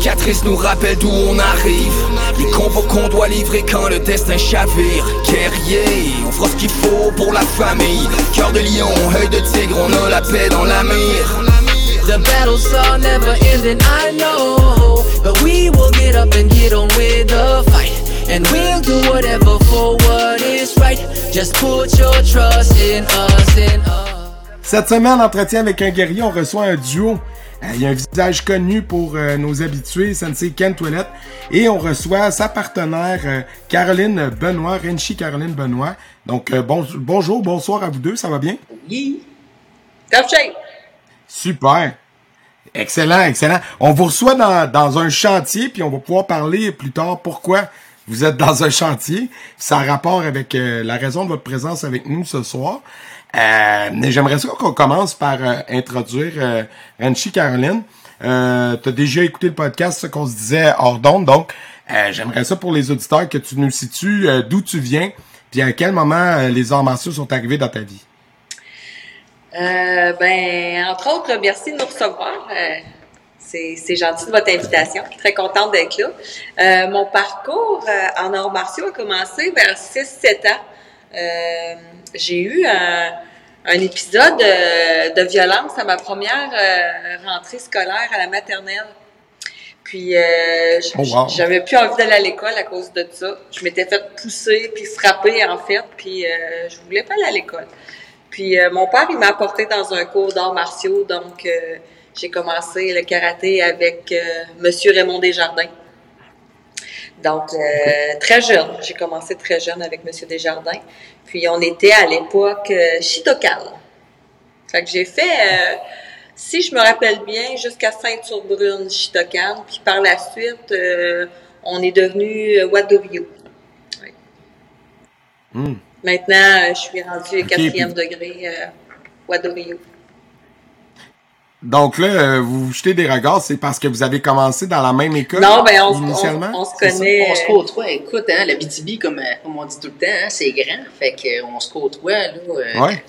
Cicatrices nous rappellent d'où on arrive Les combos qu'on doit livrer quand le destin chavire Guerrier, on fera ce qu'il faut pour la famille Cœur de lion, œil de tigre, on a la paix dans la mire The battles are never ending, I know. But we will get up and get on with the fight. And we'll do whatever for what is right. Just put your trust in us, in us. Cette semaine, entretien avec un guerrier, on reçoit un duo. Euh, Il y a un visage connu pour euh, nos habitués, Sensei Ken Toilette. Et on reçoit sa partenaire, euh, Caroline Benoît, Renchi Caroline Benoît. Donc, bon- bonjour, bonsoir à vous deux, ça va bien? Oui. Top shape. Super. Excellent, excellent. On vous reçoit dans, dans un chantier, puis on va pouvoir parler plus tard pourquoi vous êtes dans un chantier. Ça a rapport avec euh, la raison de votre présence avec nous ce soir. Euh, j'aimerais ça qu'on commence par euh, introduire euh, Renchi Caroline. Euh, tu as déjà écouté le podcast, ce qu'on se disait hors d'onde, donc euh, j'aimerais ça pour les auditeurs que tu nous situes euh, d'où tu viens, puis à quel moment euh, les arts martiaux sont arrivés dans ta vie? Ben, entre autres, merci de nous recevoir. C'est gentil de votre invitation. Très contente d'être là. Mon parcours en arts martiaux a commencé vers 6-7 ans. Euh, J'ai eu un, un épisode de, de violence à ma première euh, rentrée scolaire à la maternelle. Puis, euh, Oh, j'avais plus envie d'aller à l'école à cause de ça. Je m'étais fait pousser puis frapper, en fait, puis euh, je voulais pas aller à l'école. Puis euh, mon père, il m'a apporté dans un cours d'arts martiaux, donc euh, j'ai commencé le karaté avec euh, Monsieur Raymond Desjardins. Donc euh, très jeune, j'ai commencé très jeune avec Monsieur Desjardins. Puis on était à l'époque euh, Shitokan. Fait que j'ai fait, euh, si je me rappelle bien, jusqu'à ceinture brune Shitokan. Puis par la suite, euh, on est devenu euh. Ouais. Hmm. Maintenant, euh, je suis rendue Ok, quatrième puis- degré euh, Wadoryu. Donc là, euh, vous vous jetez des regards, c'est parce que vous avez commencé dans la même école Non, ben on, initialement? on, on se connaît. On se côtoie. Écoute, hein, la BTB, comme, euh, comme on dit tout le temps, hein, c'est grand. Fait qu'on se côtoie. Là, euh, Ouais.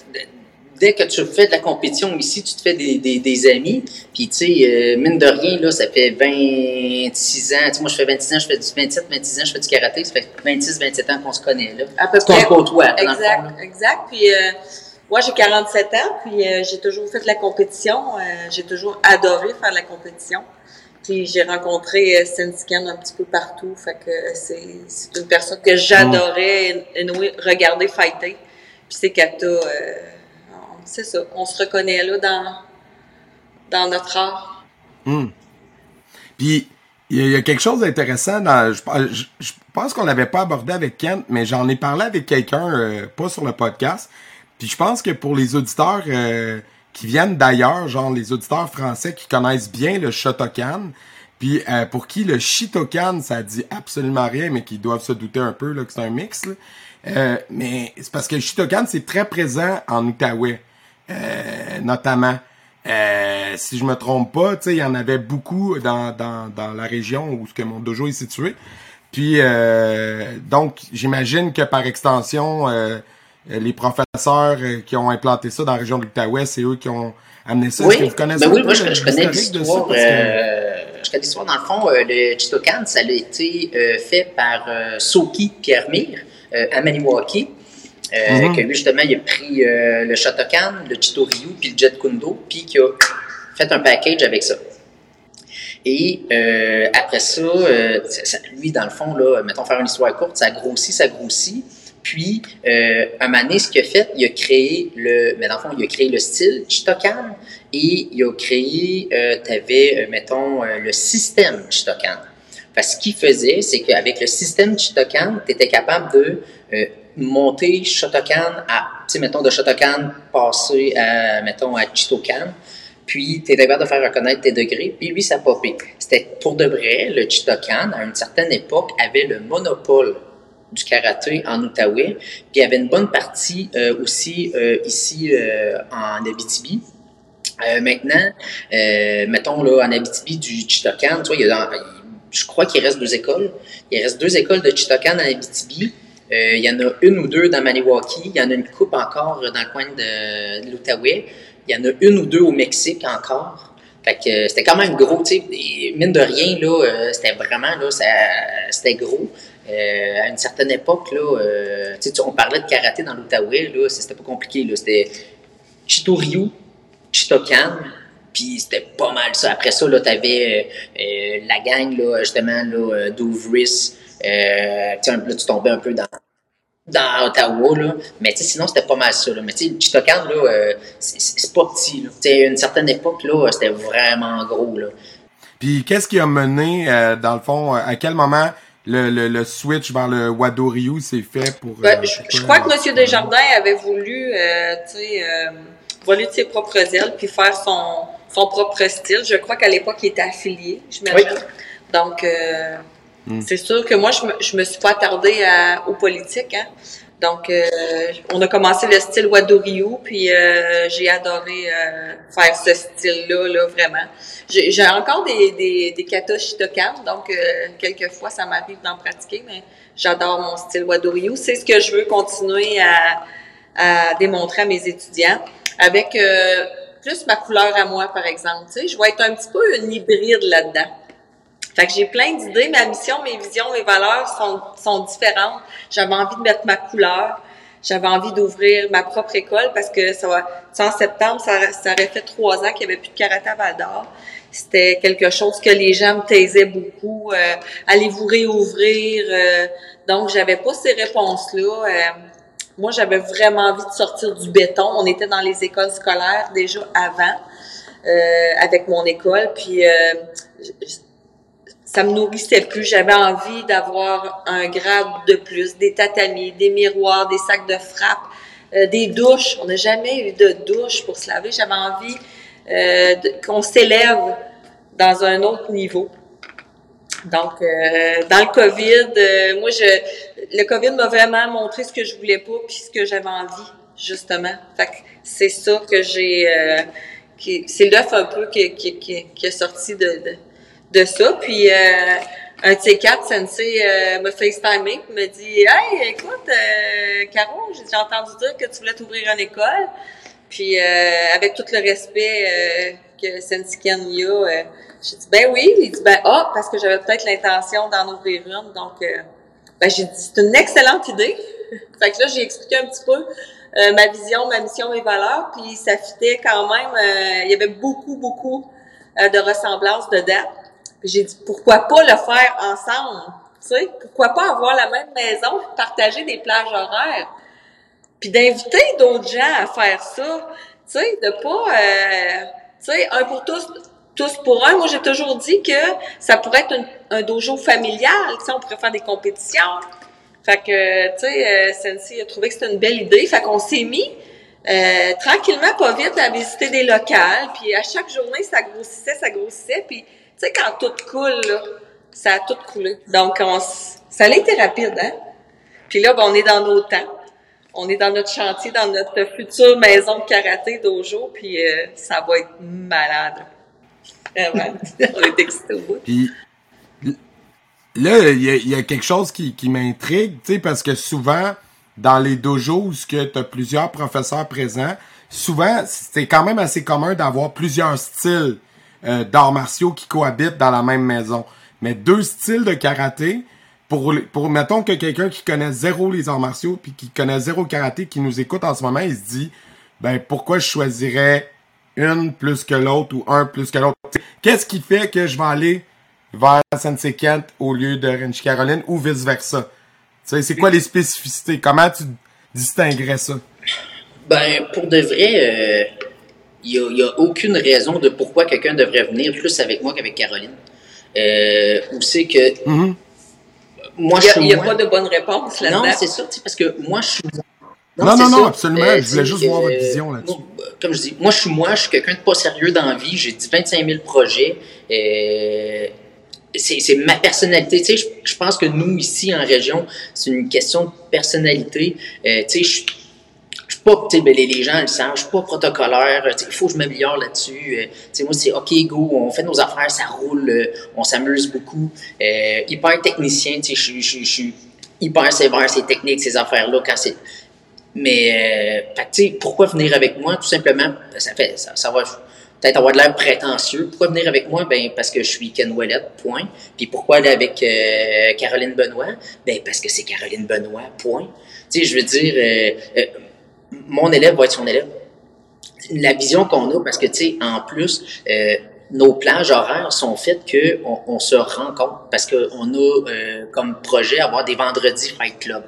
Dès que tu fais de la compétition ici, tu te fais des, des, des amis. Puis, tu sais, euh, mine de rien, là, ça fait 26 ans. Tu sais, moi, je fais 26 ans, je fais du 27, 26 ans, je fais du karaté. Ça fait 26, 27 ans qu'on se connaît, là. À peu Qu'on près. se côtoie, dans le fond, Exact, là. exact. Puis euh, moi, j'ai 47 ans, puis euh, j'ai toujours fait la compétition. Euh, j'ai toujours adoré faire la compétition. Puis j'ai rencontré euh, Sensikan un petit peu partout. Fait que c'est une personne que j'adorais regarder fighter. Puis c'est Kata, euh, c'est ça, on se reconnaît là dans, dans notre art. Hmm. Puis, il y, a- quelque chose d'intéressant. Je, pense qu'on l'avait pas abordé avec Kent, mais j'en ai parlé avec quelqu'un, pas sur le podcast. Puis je pense que pour les auditeurs euh, qui viennent d'ailleurs, genre les auditeurs français qui connaissent bien le Shotokan, puis euh, pour qui le Shitokan, ça dit absolument rien, mais qui doivent se douter un peu là, que c'est un mix. là. Euh, mais c'est parce que le Shitokan, c'est très présent en Outaouais, euh, notamment. Euh, si je me trompe pas, tu sais, il y en avait beaucoup dans, dans, dans la région où ce que mon dojo est situé. Puis euh, donc, j'imagine que par extension, les professeurs euh, qui ont implanté ça dans la région de l'Outaouais, c'est eux qui ont amené ça. Est-ce que vous connaissez ben oui, moi je, je connais l'histoire. Euh, je connais l'histoire. Dans le fond, euh, le Chitokan, ça a été euh, fait par euh, Soki Pierre Mire euh, à Maniwaki. Euh, Mhm. que lui, justement, il a pris euh, le Shotokan, le Chitoryu, puis le Jet Kundo, puis qui a fait un package avec ça. Et euh, après euh, ça- lui, dans le fond, là, mettons faire une histoire courte, ça grossit, ça grossit. Puis, euh, un donné, ce qu'il a fait, il a créé le, mais dans le fond, il a créé le style Chitokan et il a créé, euh, tu avais, mettons, euh, le système Chitokan. Parce ce qu'il faisait, c'est qu'avec le système Chitokan, tu étais capable de euh, monter Shotokan à, tu mettons, de Shotokan passer à, mettons, à Chitokan. Puis puis tu es capable de faire reconnaître tes degrés, puis lui, ça a popé. C'était pour de vrai, le Chitokan, à une certaine époque, avait le monopole du karaté en Outaouais, puis il y avait une bonne partie euh, aussi euh, ici euh, en Abitibi. Euh, maintenant, euh, mettons là, en Abitibi du Chitokan, tu vois, il y a je crois qu'il reste deux écoles. Il reste deux écoles de Chitokan en Abitibi. Euh, il y en a une ou deux dans Maniwaki. Il y en a une coupe encore dans le coin de, l'Outaouais. Il y en a une ou deux au Mexique encore. Fait que c'était quand même gros, tu sais. Mine de rien, là, c'était vraiment, là, c'était gros. Euh, à une certaine époque, là, euh, on parlait de karaté dans l'Outaouais, là, c'était pas compliqué, là. C'était Chitoryu, Chitokan, puis c'était pas mal ça. Après ça, là, t'avais euh, la gang, là, justement, là, d'Ouvris. Là, tu tombais un peu dans, dans Ottawa, là. Mais sinon, c'était pas mal ça, là. Mais Chitokan, là, c'est- pas petit, là. À une certaine époque, là, c'était vraiment gros, là. Puis qu'est-ce qui a mené, dans le fond, à quel moment le, le, le switch vers le Wado Ryu s'est fait pour... Ben, euh, je, pour je toi, crois que euh, M. Desjardins avait voulu, euh, tu sais, euh, voler de ses propres ailes puis faire son, son propre style. Je crois qu'à l'époque, il était affilié, j'imagine. Donc, euh, c'est sûr que moi, je me, je me suis pas attardée à, aux politiques. Hein. Donc, euh, on a commencé le style Wadoryu, puis euh, j'ai adoré euh, faire ce style-là, là, vraiment. J'ai encore des, des, des katas Shitokan, donc euh, quelquefois, ça m'arrive d'en pratiquer, mais j'adore mon style Wadoryu. C'est ce que je veux continuer à, à démontrer à mes étudiants, avec euh, plus ma couleur à moi, par exemple. Tu sais, je vais être un petit peu une hybride là-dedans. Fait que j'ai plein d'idées. Ma mission, mes visions, mes valeurs sont, sont différentes. J'avais envie de mettre ma couleur. J'avais envie d'ouvrir ma propre école parce que ça va, tu en septembre, ça, ça aurait fait trois ans qu'il n'y avait plus de karaté d'Or. C'était quelque chose que les gens me taisaient beaucoup. Euh, Allez-vous réouvrir? Euh, donc, j'avais pas ces réponses-là. Euh, moi, j'avais vraiment envie de sortir du béton. On était dans les écoles scolaires déjà avant, euh, avec mon école. Puis, euh, ça me nourrissait plus. J'avais envie d'avoir un grade de plus, des tatamis, des miroirs, des sacs de frappe, euh, des douches. On n'a jamais eu de douche pour se laver. J'avais envie euh, qu'on s'élève dans un autre niveau. Donc, euh, dans le COVID, euh, moi, je, le COVID m'a vraiment montré ce que je voulais pas puis ce que j'avais envie, justement. Fait que c'est ça que j'ai, euh, c'est l'œuf un peu qui, qui, qui, qui est sorti de, de, de ça. Puis, euh, un de ces quatre, Sensei, euh, me FaceTimé puis me dit Hey, écoute, euh, Caro, j'ai entendu dire que tu voulais t'ouvrir une école. Puis, euh, avec tout le respect euh, que Sensei Ken y a, euh, j'ai dit Ben oui. Il dit Ben ah, parce que j'avais peut-être l'intention d'en ouvrir une. Donc, ben, j'ai dit C'est une excellente idée. fait que là, j'ai expliqué un petit peu ma vision, ma mission, mes valeurs. Puis, ça fitait quand même. il y avait beaucoup, beaucoup de ressemblances dedans. J'ai dit pourquoi pas le faire ensemble, tu sais, pourquoi pas avoir la même maison, partager des plages horaires, puis d'inviter d'autres gens à faire ça, tu sais, de pas, euh, tu sais, un pour tous, tous pour un. Moi, j'ai toujours dit que ça pourrait être un, un dojo familial, tu sais, on pourrait faire des compétitions. Fait que, tu sais, euh, a trouvé que c'était une belle idée, fait qu'on s'est mis euh, tranquillement, pas vite, à visiter des locales, puis à chaque journée, ça grossissait, ça grossissait, puis sais, quand tout coule, là, ça a tout coulé. Donc, on, ça a été rapide, hein? Puis là, ben, on est dans nos temps. On est dans notre chantier, dans notre future maison de karaté dojo, puis euh, ça va être malade. Vraiment. on est excités au bout. Puis là, il y a, il y a quelque chose qui, qui m'intrigue, tu sais, parce que souvent, dans les dojos où tu as plusieurs professeurs présents, souvent, c'est quand même assez commun d'avoir plusieurs styles euh, d'arts martiaux qui cohabitent dans la même maison. Mais deux styles de karaté, pour, pour mettons que quelqu'un qui connaît zéro les arts martiaux, puis qui connaît zéro karaté, qui nous écoute en ce moment, il se dit, ben pourquoi je choisirais une plus que l'autre ou un plus que l'autre? Qu'est-ce qui fait que je vais aller vers Sensei Kent au lieu de Renchi Caroline ou vice-versa? C'est quoi les spécificités? Comment tu distinguerais ça? Ben, pour de vrai, il n'y a, aucune raison de pourquoi quelqu'un devrait venir plus avec moi qu'avec Caroline. Euh, ou c'est que Mhm. moi, Il je suis n'y a, moi. pas de bonne réponse Non, là-dedans. c'est ça, tu sais, parce que moi, je suis. Non, non, non, ça. absolument. Euh, Je voulais juste voir votre euh, vision là-dessus. euh, Comme je dis, moi, je suis moi, je suis quelqu'un de pas sérieux dans la vie. J'ai dit 25 000 projets. Euh, c'est c'est ma personnalité. Tu sais, je, je pense que nous, ici, en région, c'est une question de personnalité. Euh, tu sais, je suis pas, tu sais, ben, les, gens le savent, je suis pas protocolaire, il faut que je m'améliore là-dessus. Euh, moi, c'est OK, go, on fait nos affaires, ça roule, euh, on s'amuse beaucoup. Euh, hyper technicien, tu je, suis hyper sévère, ces techniques, ces affaires-là, quand c'est... Mais, euh, tu sais, pourquoi venir avec moi? Tout simplement, ça fait, ça, va peut-être avoir de l'air prétentieux. Pourquoi venir avec moi? Ben, parce que je suis Ken Ouellet, point. Puis pourquoi aller avec Caroline Benoît? Ben, parce que c'est Caroline Benoît, point. Tu sais, je veux dire, euh, mon élève va être son élève. La vision qu'on a, parce que, tu sais, en plus, euh, nos plages horaires sont faites que on, se rencontre parce qu'on a euh, comme projet avoir des vendredis Fight Club.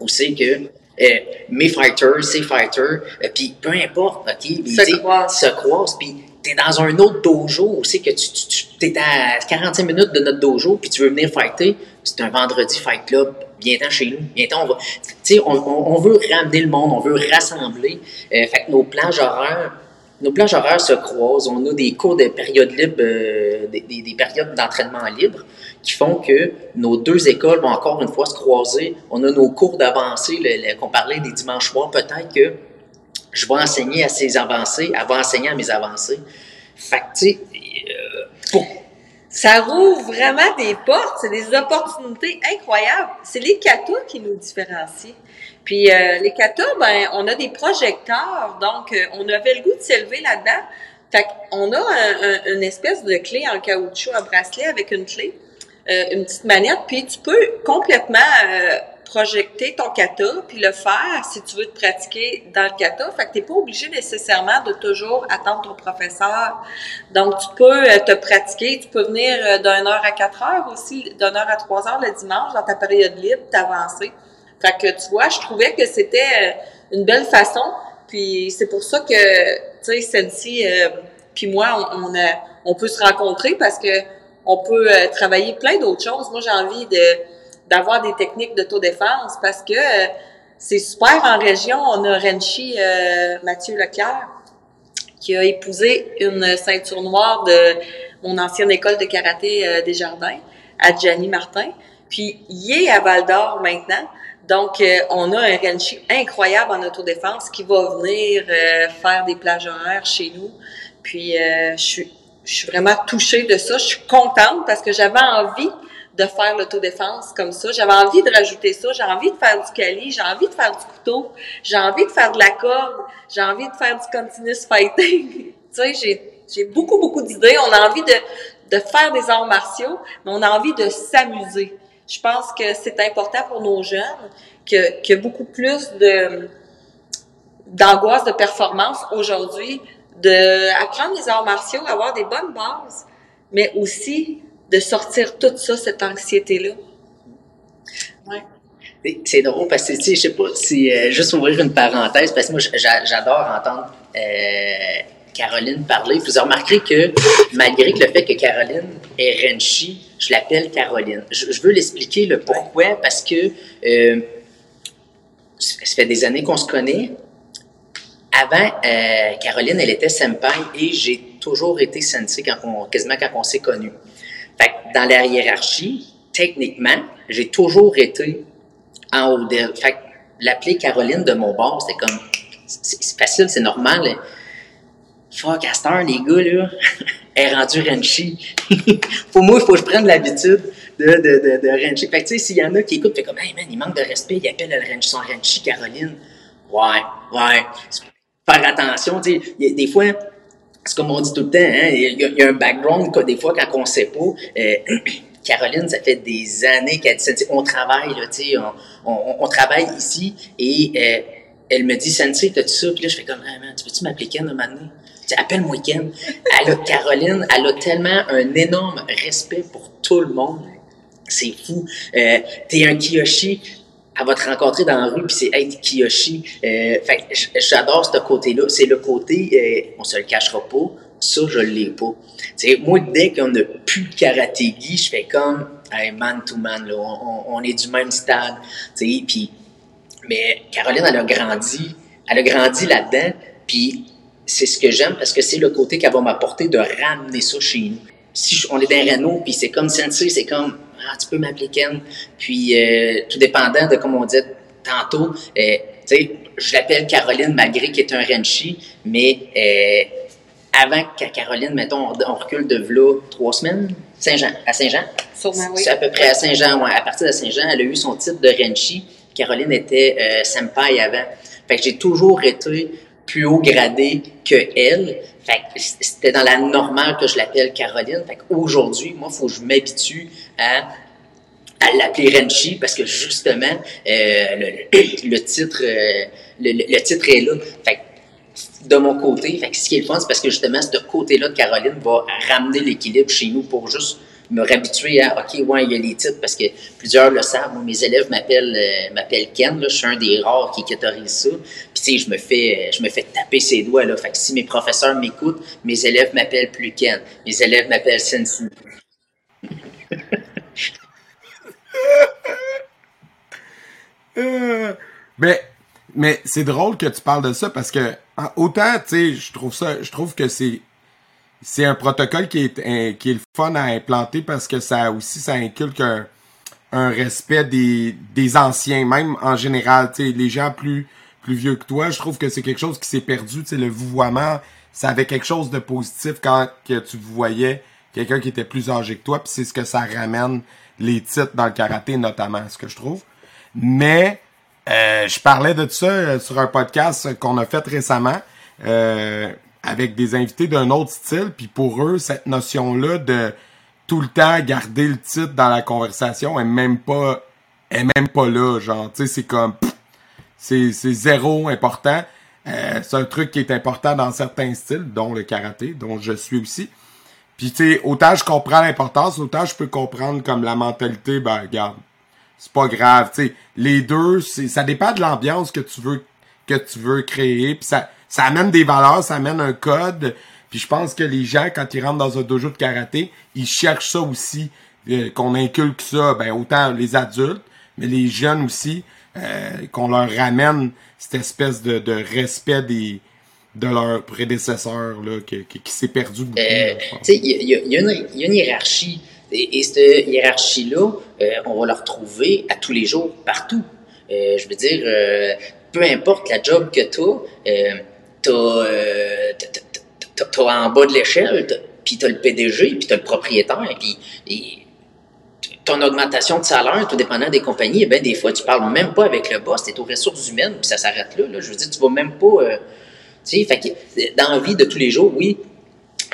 Où c'est que euh, mes fighters, ces fighters, euh, puis peu importe, ok, mais Se croisent. se croisent, puis t'es dans un autre dojo où c'est que tu, tu, tu t'es à 45 minutes de notre dojo, puis tu veux venir fighter, c'est un vendredi Fight Club, viens-t'en chez nous, viens-t'en, on va, tu sais, on, on, veut ramener le monde, on veut rassembler, euh, fait que nos plages horaires, nos plages horaires se croisent, on a des cours de période libre, euh, des, des, des périodes d'entraînement libre qui font que nos deux écoles vont encore une fois se croiser. On a nos cours d'avancée, qu'on parlait des dimanches soirs, peut-être que je vais enseigner à ces avancées, elle va enseigner à mes avancées. Fait que, tu sais, euh, pour- Ça rouvre vraiment des portes, c'est des opportunités incroyables. C'est les katas qui nous différencient. Puis euh, les katas, ben, on a des projecteurs, donc euh, on avait le goût de s'élever là-dedans. Fait qu'on a un- un- une espèce de clé en caoutchouc, un bracelet avec une clé, euh, une petite manette, puis tu peux complètement euh, projeter ton kata, puis le faire si tu veux te pratiquer dans le kata. Fait que t'es pas obligé nécessairement de toujours attendre ton professeur. Donc, tu peux euh, te pratiquer, tu peux venir euh, d'une heure à quatre heures aussi, d'une heure à trois heures le dimanche dans ta période libre, t'avancer. Fait que tu vois, je trouvais que c'était euh, une belle façon. Puis c'est pour ça que, tu sais, Sensi, puis moi, on, on, a- on peut se rencontrer parce que on peut travailler plein d'autres choses. Moi, j'ai envie de d'avoir des techniques d'autodéfense parce que euh, c'est super en région. On a Renchi euh, Mathieu Leclerc qui a épousé une ceinture noire de mon ancienne école de karaté euh, des Jardins, Adjani Martin. Puis il est à Val d'Or maintenant. Donc, euh, on a un Renchi incroyable en autodéfense qui va venir faire des plages horaires chez nous. Puis, je suis je suis vraiment touchée de ça. Je suis contente parce que j'avais envie de faire l'autodéfense comme ça. J'avais envie de rajouter ça. J'ai envie de faire du cali. J'ai envie de faire du couteau. J'ai envie de faire de la corde. J'ai envie de faire du continuous fighting. tu sais, j'ai, j'ai beaucoup, beaucoup d'idées. On a envie de, de faire des arts martiaux, mais on a envie de s'amuser. Je pense que c'est important pour nos jeunes que, que beaucoup plus de, d'angoisse de performance aujourd'hui, de apprendre les arts martiaux, avoir des bonnes bases, mais aussi de sortir toute ça, cette anxiété-là. Ouais. C'est- drôle parce que, tu sais, je sais pas, c'est euh, juste ouvrir une parenthèse parce que moi, j'a- j'adore entendre euh, Caroline parler. Vous remarqué que malgré le fait que Caroline est Renchi, je l'appelle Caroline. Je, je veux l'expliquer le pourquoi? Parce que euh, ça fait des années qu'on se connaît. Avant, euh, Caroline, elle était senpai et j'ai toujours été sensei quand on, quasiment quand on s'est connus. Fait que dans la hiérarchie, techniquement, j'ai toujours été en haut d'elle. Fait que l'appeler Caroline de mon bord, c'était comme, c'est facile, c'est normal. Fuck, à cette heure, les gars, là, est rendue Renchi. Pour moi, il faut que je prenne l'habitude de, de, de, de Renchi. Fait que, tu sais, s'il y en a qui écoutent, fait comme, hey man, il manque de respect, il appelle le son Renchi Caroline. Ouais, ouais. Faire attention, tu sais, des fois, c'est comme on dit tout le temps, hein, il y, a- il y a un background, quoi, des fois, quand on sait pas. euh, Caroline, ça fait des années qu'elle dit On travaille, là, tu sais, on, on, on travaille ici et euh, elle me dit, Sensei, t'as-tu ça? Puis là, je fais comme, ah, man, tu peux-tu m'appeler Ken un moment donné? Appelle-moi Ken. Elle a, Caroline, elle a tellement un énorme respect pour tout le monde. C'est fou. Euh, t'es un Kiyoshi, elle va te rencontrer dans la rue, puis c'est être Kiyoshi. Euh, j'adore ce côté-là. C'est le côté, euh, on se le cachera pas, ça, je l'ai pas. Tu sais, moi, dès qu'on n'a plus de karatégi, je fais comme, hey, man to man, là, on, est du même stade. Puis mais Caroline, elle a grandi, elle a grandi là-dedans, puis c'est ce que j'aime parce que c'est le côté qu'elle va m'apporter de ramener ça chez nous. Si on est dans Renault, puis c'est comme Sensei, c'est comme tu peux m'appeler Ken. Puis euh, tout dépendant de comme on dit tantôt, euh, tu sais, je l'appelle Caroline malgré qu'elle est un Renchi, mais euh, avant Caroline, mettons, on, recule de là trois semaines, Saint-Jean, à Saint-Jean? Oui. C'est à peu près à Saint-Jean, ouais. À partir de Saint-Jean, elle a eu son titre de Renchi. Caroline était senpai avant. Fait que j'ai toujours été plus haut gradé que elle. C'était dans la normale que je l'appelle Caroline. Fait qu'aujourd'hui, moi, faut que je m'habitue à à l'appeler Renchi parce que justement euh, le, le, titre euh, le, le, titre est là. Fait que, de mon côté, fait que ce qui est fun, c'est parce que justement ce côté-là de Caroline va ramener l'équilibre chez nous pour juste me réhabituer à OK, ouais, il y a les titres parce que plusieurs le savent. Mes élèves m'appellent euh, m'appellent Ken. Là, je suis un des rares qui autorise ça. Puis tu sais, je me fais je me fais taper ses doigts là. Fait que si mes professeurs m'écoutent, mes élèves m'appellent plus Ken. Mes élèves m'appellent Sensei. Euh, mais mais c'est drôle que tu parles de ça parce que autant tu sais je trouve ça je trouve que c'est c'est un protocole qui est qui est le fun à implanter parce que ça aussi ça inculque un, respect des des anciens même en général les gens plus plus vieux que toi. Je trouve que c'est quelque chose qui s'est perdu le vouvoiement. Ça avait quelque chose de positif quand que tu voyais quelqu'un qui était plus âgé que toi puis c'est ce que ça ramène les titres dans le karaté notamment ce que je trouve. Mais euh, je parlais de ça euh, sur un podcast qu'on a fait récemment. Euh, avec des invités d'un autre style. Puis pour eux, cette notion-là de tout le temps garder le titre dans la conversation est même pas est même pas là. Genre, tu sais, c'est comme c'est zéro important. c'est un truc qui est important dans certains styles, dont le karaté, dont je suis aussi. Puis tu sais, autant je comprends l'importance, autant je peux comprendre comme la mentalité, ben regarde, c'est pas grave. Tu sais, les deux, c'est, ça dépend de l'ambiance que tu veux que tu veux créer. Puis ça, ça amène des valeurs, ça amène un code. Puis je pense que les gens, quand ils rentrent dans un dojo de karaté, ils cherchent ça aussi, euh, qu'on inculque ça, ben autant les adultes, mais les jeunes aussi, euh, qu'on leur ramène cette espèce de, de respect des de leurs prédécesseurs là, qui, qui, s'est perdu beaucoup. Euh, tu sais, il y, y, y, a une hiérarchie et, cette hiérarchie-là, euh, on va la retrouver à tous les jours, partout. Euh, je veux dire, euh, peu importe la job que tu as, tu as, en bas de l'échelle, puis tu as le PDG, puis tu as le propriétaire, puis ton augmentation de salaire, tout dépendant des compagnies, eh bien, des fois, tu parles même pas avec le boss, tu es aux ressources humaines, puis ça s'arrête là, là, Je veux dire, tu vas même pas... tu sais, fait que, dans la vie de tous les jours, oui,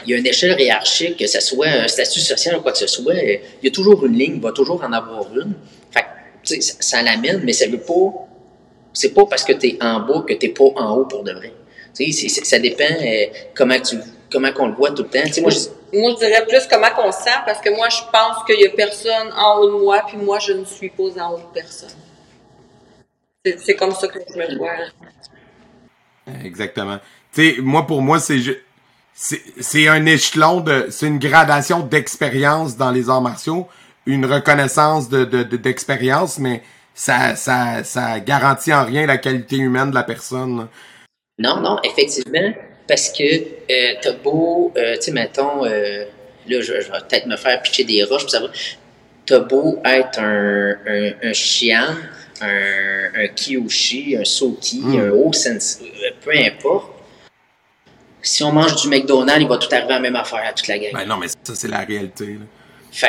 il y a une échelle hiérarchique, que ce soit un statut social ou quoi que ce soit, il y a toujours une ligne, il va toujours en avoir une. Fait que, ça, l'amène, mais ça veut pas. C'est pas parce que tu es en bas que tu pas en haut pour de vrai. Tu sais, ça dépend euh, comment tu comment qu'on le voit tout le temps. moi, je, moi, je dirais plus comment qu'on sent, parce que moi, je pense qu'il y a personne en haut de moi, puis moi, je ne suis pas en haut de personne. C'est comme ça que je me vois. Exactement. Tu sais, moi, pour moi, c'est c'est un échelon de, c'est une gradation d'expérience dans les arts martiaux, une reconnaissance de d'expérience, de, mais ça, ça, ça garantit en rien la qualité humaine de la personne. Non, non, effectivement, parce que euh, t'as beau, euh, tu sais, mettons, euh, là, je, vais peut-être me faire pitcher des roches, ça va. T'as beau être un, un, un chien, un, un kiyoshi, un soki, mm. un haut sensei, euh, peu importe si on mange du McDonald's, il va tout arriver à la même affaire à toute la gang. Ben non, mais ça, c'est la réalité.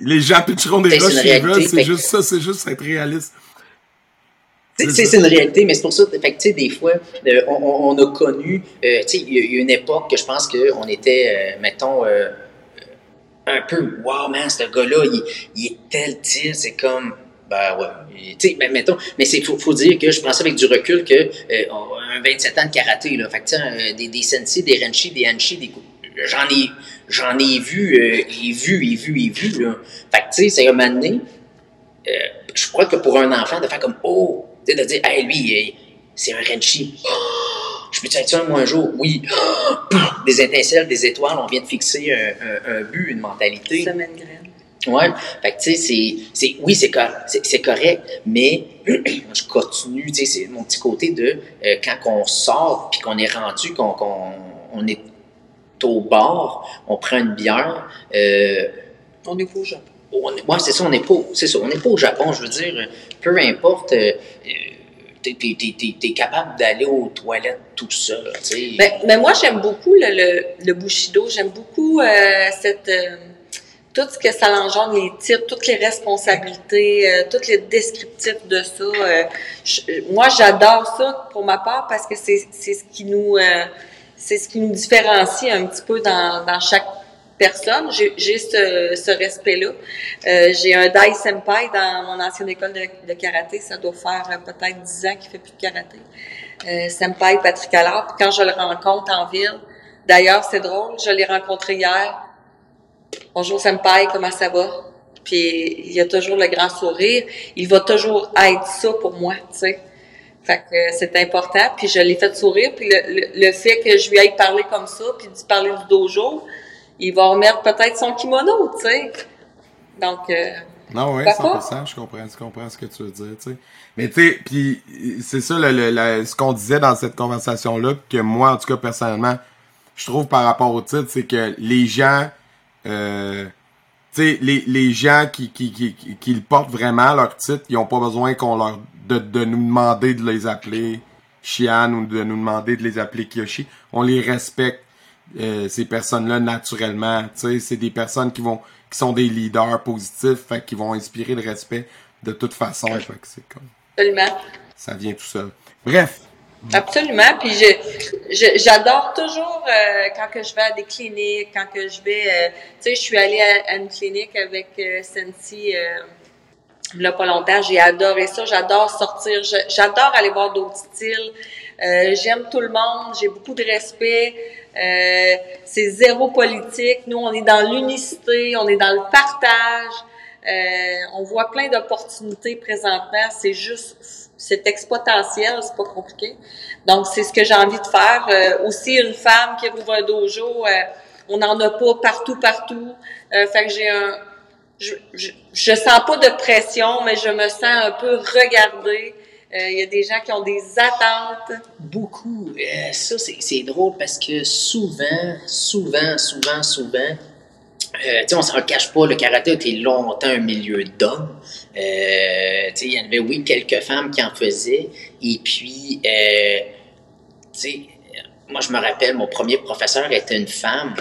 les gens pitcheront des roches c'est juste ça, c'est juste être réaliste. C'est une réalité, mais c'est pour ça, fait que, des fois, euh, on, on, a connu, euh, il y, a une époque que je pense qu'on était, euh, mettons, euh, un peu, wow, man, ce gars-là, il, il, est tel titre, c'est comme, ben ouais. Tu sais, ben, mettons, mais c'est faut, faut dire que je ça avec du recul que un 27 ans de karaté, là. Fait que, des, des sensei, des renchi, des hanchi, des j'en ai j'en ai vu euh, et vu et vu et vu là. Fait que tu sais, c'est un moment donné, je crois que pour un enfant de faire comme oh, tu sais de dire hey lui c'est un renchi. je peux être ça moi un jour? Oui. des étincelles, des étoiles, on vient de fixer un, un, un but, une mentalité. Semaine graine. Ouais, fait que tu sais, c'est, oui, c'est, cor- c'est, c'est correct, mais je continue, tu sais, c'est mon petit côté de euh, quand on sort puis qu'on est rendu, qu'on, on est au bar, on prend une bière, euh, On est pas au Japon. Ouais, c'est ça, on n'est pas, c'est ça, on n'est pas au Japon, je veux dire, peu importe, euh, euh, t'es- t'es capable d'aller aux toilettes tout seul, tu. Ben, mais moi, j'aime beaucoup le, Bushido. J'aime beaucoup euh, cette, euh, tout ce que ça engendre, les titres, toutes les responsabilités, euh, tous les descriptifs de ça. euh, moi, j'adore ça pour ma part parce que c'est ce qui nous c'est ce qui nous différencie un petit peu dans, dans chaque personne. J'ai ce, respect-là. Euh, J'ai un Dai Senpai dans mon ancienne école de, karaté. Ça doit faire euh, peut-être 10 ans qu'il fait plus de karaté. Euh, Senpai Patrick Allard. Puis quand je le rencontre en ville, d'ailleurs, c'est drôle, je l'ai rencontré hier. Bonjour Senpai, comment ça va? Puis il a toujours le grand sourire. Il va toujours être ça pour moi, tu sais. Fait que c'est important. Puis je l'ai fait sourire. Puis le, le, fait que je lui aille parler comme ça, puis lui parler du dojo, il va remettre peut-être son kimono, tu sais. Donc, euh, Non, oui, Pourquoi 100%, je comprends, je comprends ce que tu veux dire, tu sais. Mais tu sais, puis c'est ça le, le- le- ce qu'on disait dans cette conversation-là, que moi, en tout cas, personnellement, je trouve par rapport au titre, c'est que les gens, euh, tu sais, les, les gens qui, qui, qui, qui, qui le portent vraiment, leur titre, ils ont pas besoin qu'on leur, de, de nous demander de les appeler Shian ou de nous demander de les appeler Kiyoshi. On les respecte, euh, ces personnes-là, naturellement. Tu sais, c'est des personnes qui vont, qui sont des leaders positifs, fait qui vont inspirer le respect de toute façon. Fait que c'est comme, absolument. ça vient tout seul. Bref. Absolument. Puis je, je- j'adore toujours euh, quand que je vais à des cliniques, quand que je vais, euh, tu sais, je suis allée à, à une clinique avec euh, Sensi euh, a pas longtemps. J'ai adoré ça. J'adore sortir. Je- j'adore aller voir d'autres styles. Euh, j'aime tout le monde. J'ai beaucoup de respect. Euh, c'est zéro politique. Nous, on est dans l'unicité. On est dans le partage. Euh, on voit plein d'opportunités présentement. C'est juste, c'est exponentiel, c'est pas compliqué. Donc, c'est ce que j'ai envie de faire. Euh, aussi, une femme qui ouvre un dojo, euh, on n'en a pas partout, partout. Euh, fait que j'ai un, je, je, je sens pas de pression, mais je me sens un peu regardée. Euh, Il y a des gens qui ont des attentes. Beaucoup. Euh, ça, c'est, drôle parce que souvent, souvent, souvent, souvent, euh, tu sais, on s'en cache pas, le karaté a été longtemps un milieu d'hommes. Euh, tu sais, il y en avait, oui, quelques femmes qui en faisaient. Et puis, euh, tu sais, moi, je me rappelle, mon premier professeur était une femme.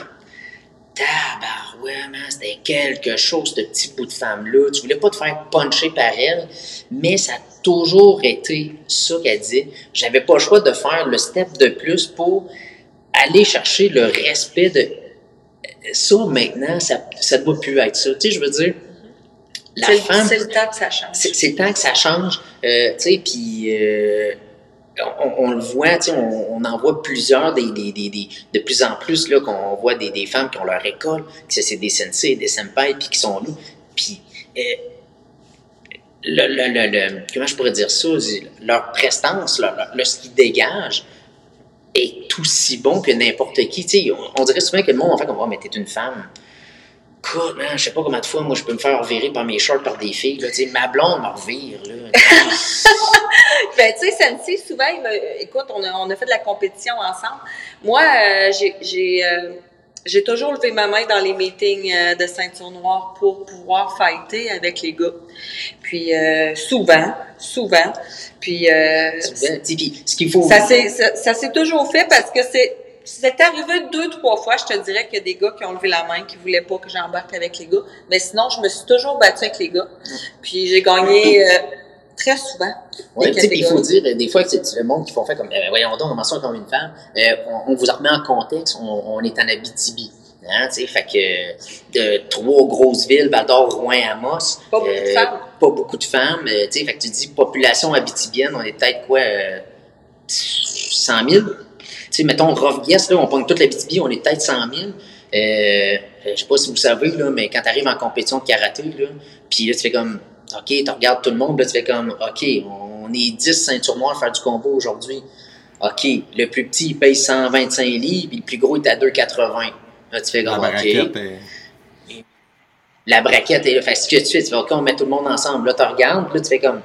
Tabarouette, man, c'était quelque chose, ce petit bout de femme-là. Tu voulais pas te faire puncher par elle, mais ça a toujours été ça qu'elle dit. J'avais pas le choix de faire le step de plus pour aller chercher le respect de ça maintenant, ça, ça ne doit plus être ça. Tu sais, je veux dire, la C'est femme, c'est le temps que ça change. c'est c'est le temps que ça change, euh, tu sais, puis euh, on, le voit, on, on en voit plusieurs, des, des, des, de plus en plus, là, qu'on voit des, femmes qui ont leur école, que c'est des sensei, des senpai, puis qui sont là, puis euh, le, le, le, comment je pourrais dire ça, leur prestance, leur, ce qu'ils dégagent est aussi bon que n'importe qui, on, on dirait souvent que le monde, en fait, comme, oh, mais t'es une femme, Écoute, man, je sais pas combien de fois, moi, je peux me faire virer par mes shorts par des filles. Là, ma blonde me revire. Là. Ben, tu sais, Santi, souvent, il me, écoute, on a, on a fait de la compétition ensemble. Moi, euh, j'ai, j'ai, euh, j'ai toujours levé ma main dans les meetings euh, de ceinture noire pour pouvoir fighter avec les gars. Puis, euh, souvent, souvent. Puis, euh, Souvent, puis ce qu'il faut. ça s'est toujours fait parce que c'est, c'est arrivé deux, trois fois, je te dirais qu'il y a des gars qui ont levé la main, qui voulaient pas que j'embarque avec les gars. Mais sinon, je me suis toujours battue avec les gars. Puis, j'ai gagné, euh, très souvent. Les tu sais, il faut dire, euh, des fois, c'est le monde qui font faire comme, eh ben, voyons donc, comment ça comme une femme, Euh, on, on vous remet en contexte, on, on est en Abitibi. Hein, tu sais, fait que de trois grosses villes, Val d'Or, Rouen, Amos. Pas beaucoup de femmes. Pas beaucoup de femmes. euh, tu sais, fait que tu dis population abitibienne, on est peut-être quoi, euh, 100 000? Tu sais, mettons, rough guess, là, on pogne toute l'Abitibi, on est peut-être 100 000. Euh, je sais pas si vous savez, là, mais quand tu arrives en compétition de karaté, là, puis là, tu fais comme, OK, tu regardes tout le monde, là, tu fais comme, OK, on est 10 ceintures noires à faire du combo aujourd'hui. OK, le plus petit, il paye 125 livres, puis le plus gros, il est à 2,80. Là, tu fais La comme, OK. est- la braquette est là. Fait ce que tu fais, tu fais, OK, on met tout le monde ensemble. Là, tu regardes, là, tu fais comme.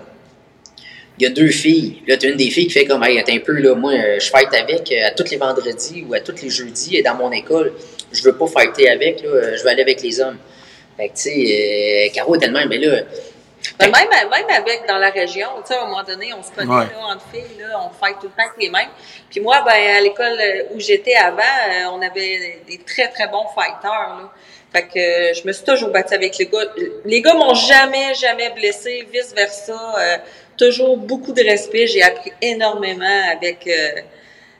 Il y a deux filles. Là, tu as une des filles qui fait comme, hey, attends un peu, là, moi, euh, je fight avec euh, à tous les vendredis ou à tous les jeudis et dans mon école. Je veux pas fighter avec, là, euh, je veux aller avec les hommes. Fait que, tu sais, euh, Caro est tellement, mais là. Mais même, même avec dans la région, tu sais, à un moment donné, on se connaît Ouais. là, entre filles, là, on fight tout le temps avec les mêmes. Puis moi, ben, à l'école où j'étais avant, on avait des très, très bons fighters. Là. Fait que je me suis toujours battue avec les gars. Les gars m'ont jamais, jamais blessé, vice-versa. Euh, toujours beaucoup de respect. J'ai appris énormément avec euh,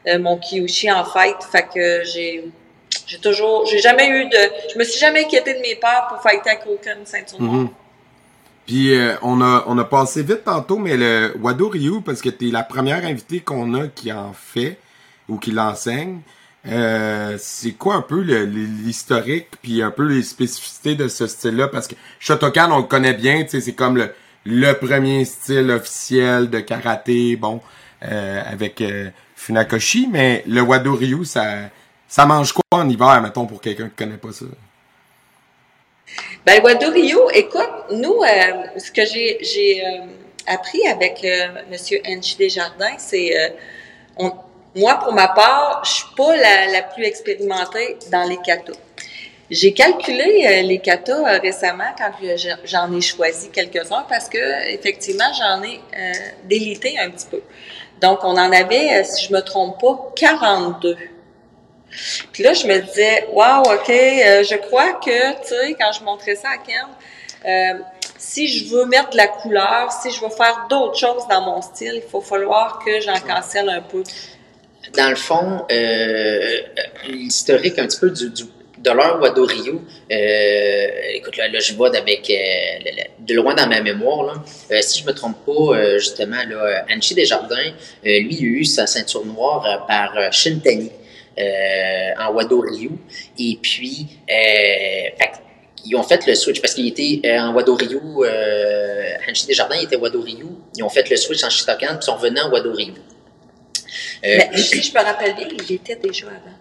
euh, mon Kyushi en fight. Fait que j'ai j'ai toujours, j'ai jamais eu de, je me suis jamais inquiétée de mes peurs pour fighter avec aucune ceinture noire. Mhm. Puis euh, on a on a passé vite tantôt, mais le Wado Ryu, parce que t'es la première invitée qu'on a qui en fait ou qui l'enseigne. Euh, c'est quoi un peu l'historique puis un peu les spécificités de ce style-là? Parce que Shotokan on le connaît bien, tu sais c'est comme le le premier style officiel de karaté, bon euh, avec euh, Funakoshi, mais le Wado Ryu ça ça mange quoi en hiver mettons pour quelqu'un qui connaît pas ça? Ben, Wado Rio, écoute, nous, euh, ce que j'ai, euh, appris avec Monsieur Henry Desjardins, c'est, moi, pour ma part, je suis pas la, la plus expérimentée dans les katas. J'ai calculé euh, les katas euh, récemment quand je- j'en ai choisi quelques-uns parce que effectivement j'en ai euh, délité un petit peu. Donc on en avait, euh, si je me trompe pas, 42. Puis là, je me disais, wow, OK, je crois que, tu sais, quand je montrais ça à Ken, euh, si je veux mettre de la couleur, si je veux faire d'autres choses dans mon style, il faut falloir que j'en cancelle un peu. dans le fond, l'historique un petit peu du, du- de leur Wado Ryu, euh, écoute, là, là, je vois avec, euh, de loin dans ma mémoire, là, Euh, si je me trompe pas, euh, justement, là, Anchi Desjardins, euh, lui, il a eu sa ceinture noire euh, par Shintani en Wado Ryu. Et puis, fait ils ont fait le switch parce qu'il était en Wado Ryu, Anchi Desjardins il était Wado Ryu. Ils ont fait le switch en Shitokan puis ils sont revenus en Wado Ryu. Mais si je me rappelle bien, il était déjà avant.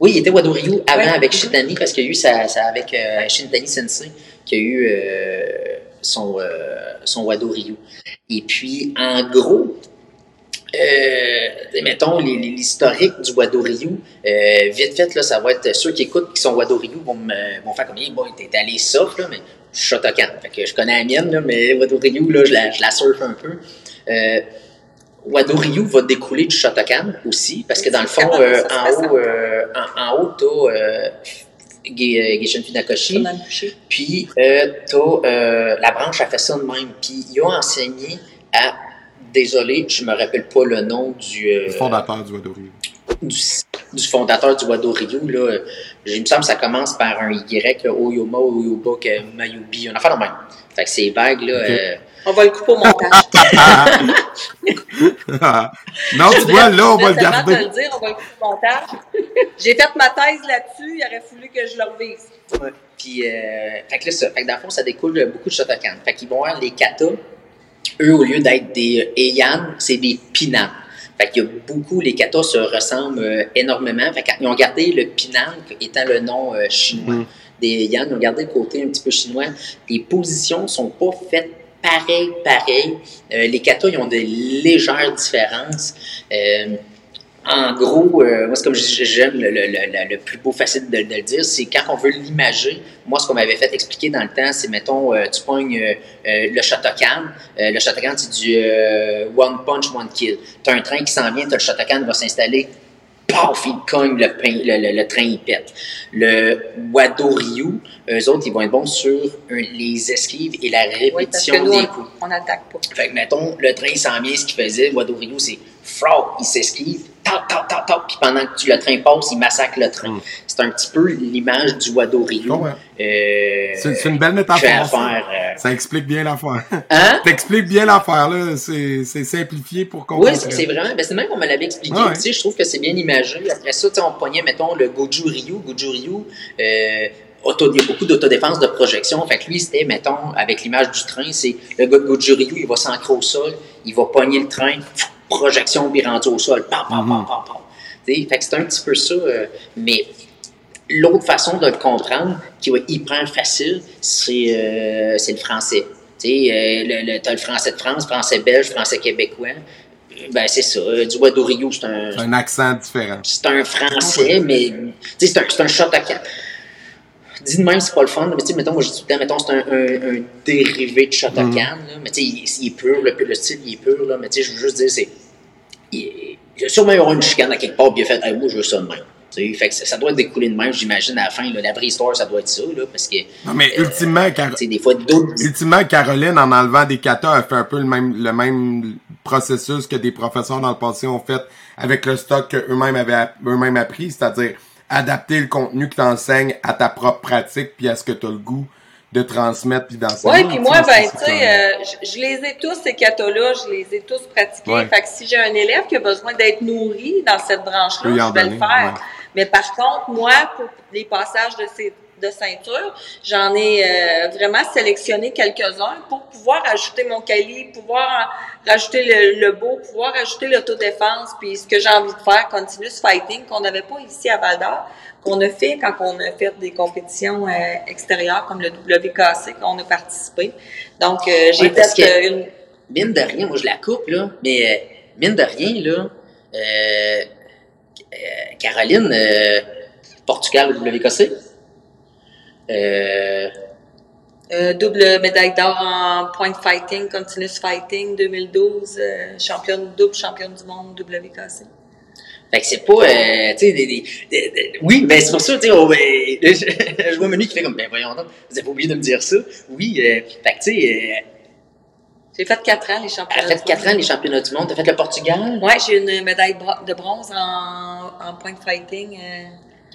Oui, il était Wado Ryu avant Ouais. avec Shintani parce qu'il y a eu ça, ça avec euh, Shintani Sensei qui a eu euh, son, euh, son Wado Ryu. Et puis, en gros, mettons l'historique du Wado Ryu, vite fait, là, ça va être ceux qui écoutent qui sont Wado Ryu vont, me, vont faire comme, hey, bon, t'es allé soft, là, mais je suis Shotokan. Fait que je connais la mienne, là, mais Wado Ryu, là, je la, je la surfe un peu. Wado Ryu va découler du Shotokan aussi, parce que dans le fond, euh, en haut, euh, en, en haut, t'as euh, Ge- euh, Geishin Funakoshi, puis euh, t'as euh, la branche a fait ça de même, puis ils ont enseigné à, désolé, je me rappelle pas le nom du, euh, Le fondateur du Wado Ryu. du, du fondateur du Wado Ryu, là, euh, il me semble que ça commence par un Y, là, Oyoma, Oyobok, euh, Mayubi, on a fait le même. Fait que c'est vague, là. Euh, On va le couper au montage. non, tu vois, là, on va le garder. te le dire, on va le couper au montage. J'ai fait ma thèse là-dessus, il aurait fallu que je le revise. Puis, euh, fait que là, ça, fait que dans le fond, ça découle de beaucoup de Shotokan. Fait qu'ils vont avoir les katas. Eux, au lieu d'être des euh, Heian, c'est des Pinan. Fait qu'il y a beaucoup, les katas se ressemblent euh, énormément. Fait qu'ils ont gardé le Pinan étant le nom euh, chinois. Mhm. Des Heian, ils ont gardé le côté un petit peu chinois. Les positions sont pas faites pareil, pareil. Euh, les katas, ils ont de légères différences. Euh, en gros, euh, moi, c'est comme j'aime le, plus beau facile de, le dire, c'est quand on veut l'imager. Moi, ce qu'on m'avait fait expliquer dans le temps, c'est, mettons, euh, tu pognes euh, euh, le Shotokan. Euh, le Shotokan, c'est du one punch, one kill. Tu as un train qui s'en vient, tu le Shotokan va s'installer. Paf, il cogne, le, pain- le, le, le train, il pète. Le Wado Ryu, eux autres, ils vont être bons sur euh, les esquives et la Oui, parce que répétition nous, des on- coups. on n'attaque pas. Fait que, mettons, le train s'en vient, ce qu'il faisait, Wado Ryu, c'est frog, il s'esquive, tac, tac, tac, tac, puis pendant que tu- le train passe, il massacre le train. Mm. C'est un petit peu l'image du Wado Ryu. comprends. Euh, C'est une belle métaphore. à ça. faire. euh, Ça explique bien l'affaire. Hein? T'expliques bien l'affaire, là. C'est simplifié pour Oui, comprendre. c'est c'est vraiment. Ben c'est même qu'on me l'avait expliqué. Ah ouais. Tu sais, je trouve que c'est bien imagé. Après ça, on pognait, mettons, le Goju Ryu. Goju Ryu, euh, auto- il y a beaucoup d'autodéfense de projection. Fait que lui, c'était, mettons, avec l'image du train, c'est le gars de Goju Ryu, il va s'ancrer au sol, il va pogner le train, pff, projection, puis rendu au sol. Pam, pam, pam, Mhm. pam, pam. Fait que c'est un petit peu ça. euh, mais l'autre façon de le comprendre, qui va hyper facile, c'est euh, c'est le français. Tu sais, euh, le, le, t'as le français de France, français belge, français québécois. Ben, c'est ça. Euh, Du Rio, c'est un, C'est un accent différent. c'est un français, mais c'est un, c'est un shot à quatre. Dis de même, c'est pas le fun, mais tu sais, mettons, moi, je dis tout le temps, mettons, c'est un, un, un dérivé de shot à Mhm. canne, là. mais tu sais, il, il est pur, le, le style, il est pur, là, mais tu sais, je veux juste dire, c'est. Il, il y a sûrement eu une chicane à quelque part, puis il a fait, hey, moi, je veux ça de même. Tu sais, fait que ça, ça doit découler de même, j'imagine, à la fin, là, la vraie histoire, ça doit être ça, là, parce que, Non, mais ultimement, Car- des fois, ultimement, Caroline, en enlevant des katas, a fait un peu le même, le même processus que des professeurs dans le passé ont fait avec le stock qu'eux-mêmes avaient eux-mêmes appris, c'est-à-dire adapter le contenu que tu enseignes à ta propre pratique puis à ce que tu as le goût de transmettre puis d'enseigner. Oui, puis moi, ben, tu sais, comme- euh, je, je les ai tous, ces catas-là, je les ai tous pratiqués. Ouais. Fait que si j'ai un élève qui a besoin d'être nourri dans cette branche-là, en je vais donner, le faire. ouais. Mais par contre, moi, pour les passages de ces de ceinture, j'en ai euh, vraiment sélectionné quelques-uns pour pouvoir ajouter mon calibre, pouvoir en- rajouter le, le beau, pouvoir ajouter l'autodéfense, puis ce que j'ai envie de faire, continuous fighting, qu'on n'avait pas ici à Val d'Or, qu'on a fait quand on a fait des compétitions euh, extérieures comme le WKC, qu'on a participé. Donc, euh, j'ai Ouais, fait euh, une... mine de rien, moi je la coupe, là, mais euh, mine de rien, là, euh, euh, Caroline, euh, Portugal au WKC. Euh, Euh, double médaille d'or en point fighting, continuous fighting 2012, euh, championne, double championne du monde WKC. fait que c'est pas, euh, tu sais, des, des, des- des- oui, ben c'est pour ça, tu sais, ben, je, je vois Manu qui fait comme, ben voyons donc, vous avez pas oublié de me dire ça. Oui, euh, fait que tu sais, J'ai fait quatre ans les elle championnats. a fait quatre ans les championnats du monde, t'as fait le Portugal? Ouais, j'ai une médaille de bronze en, en point fighting.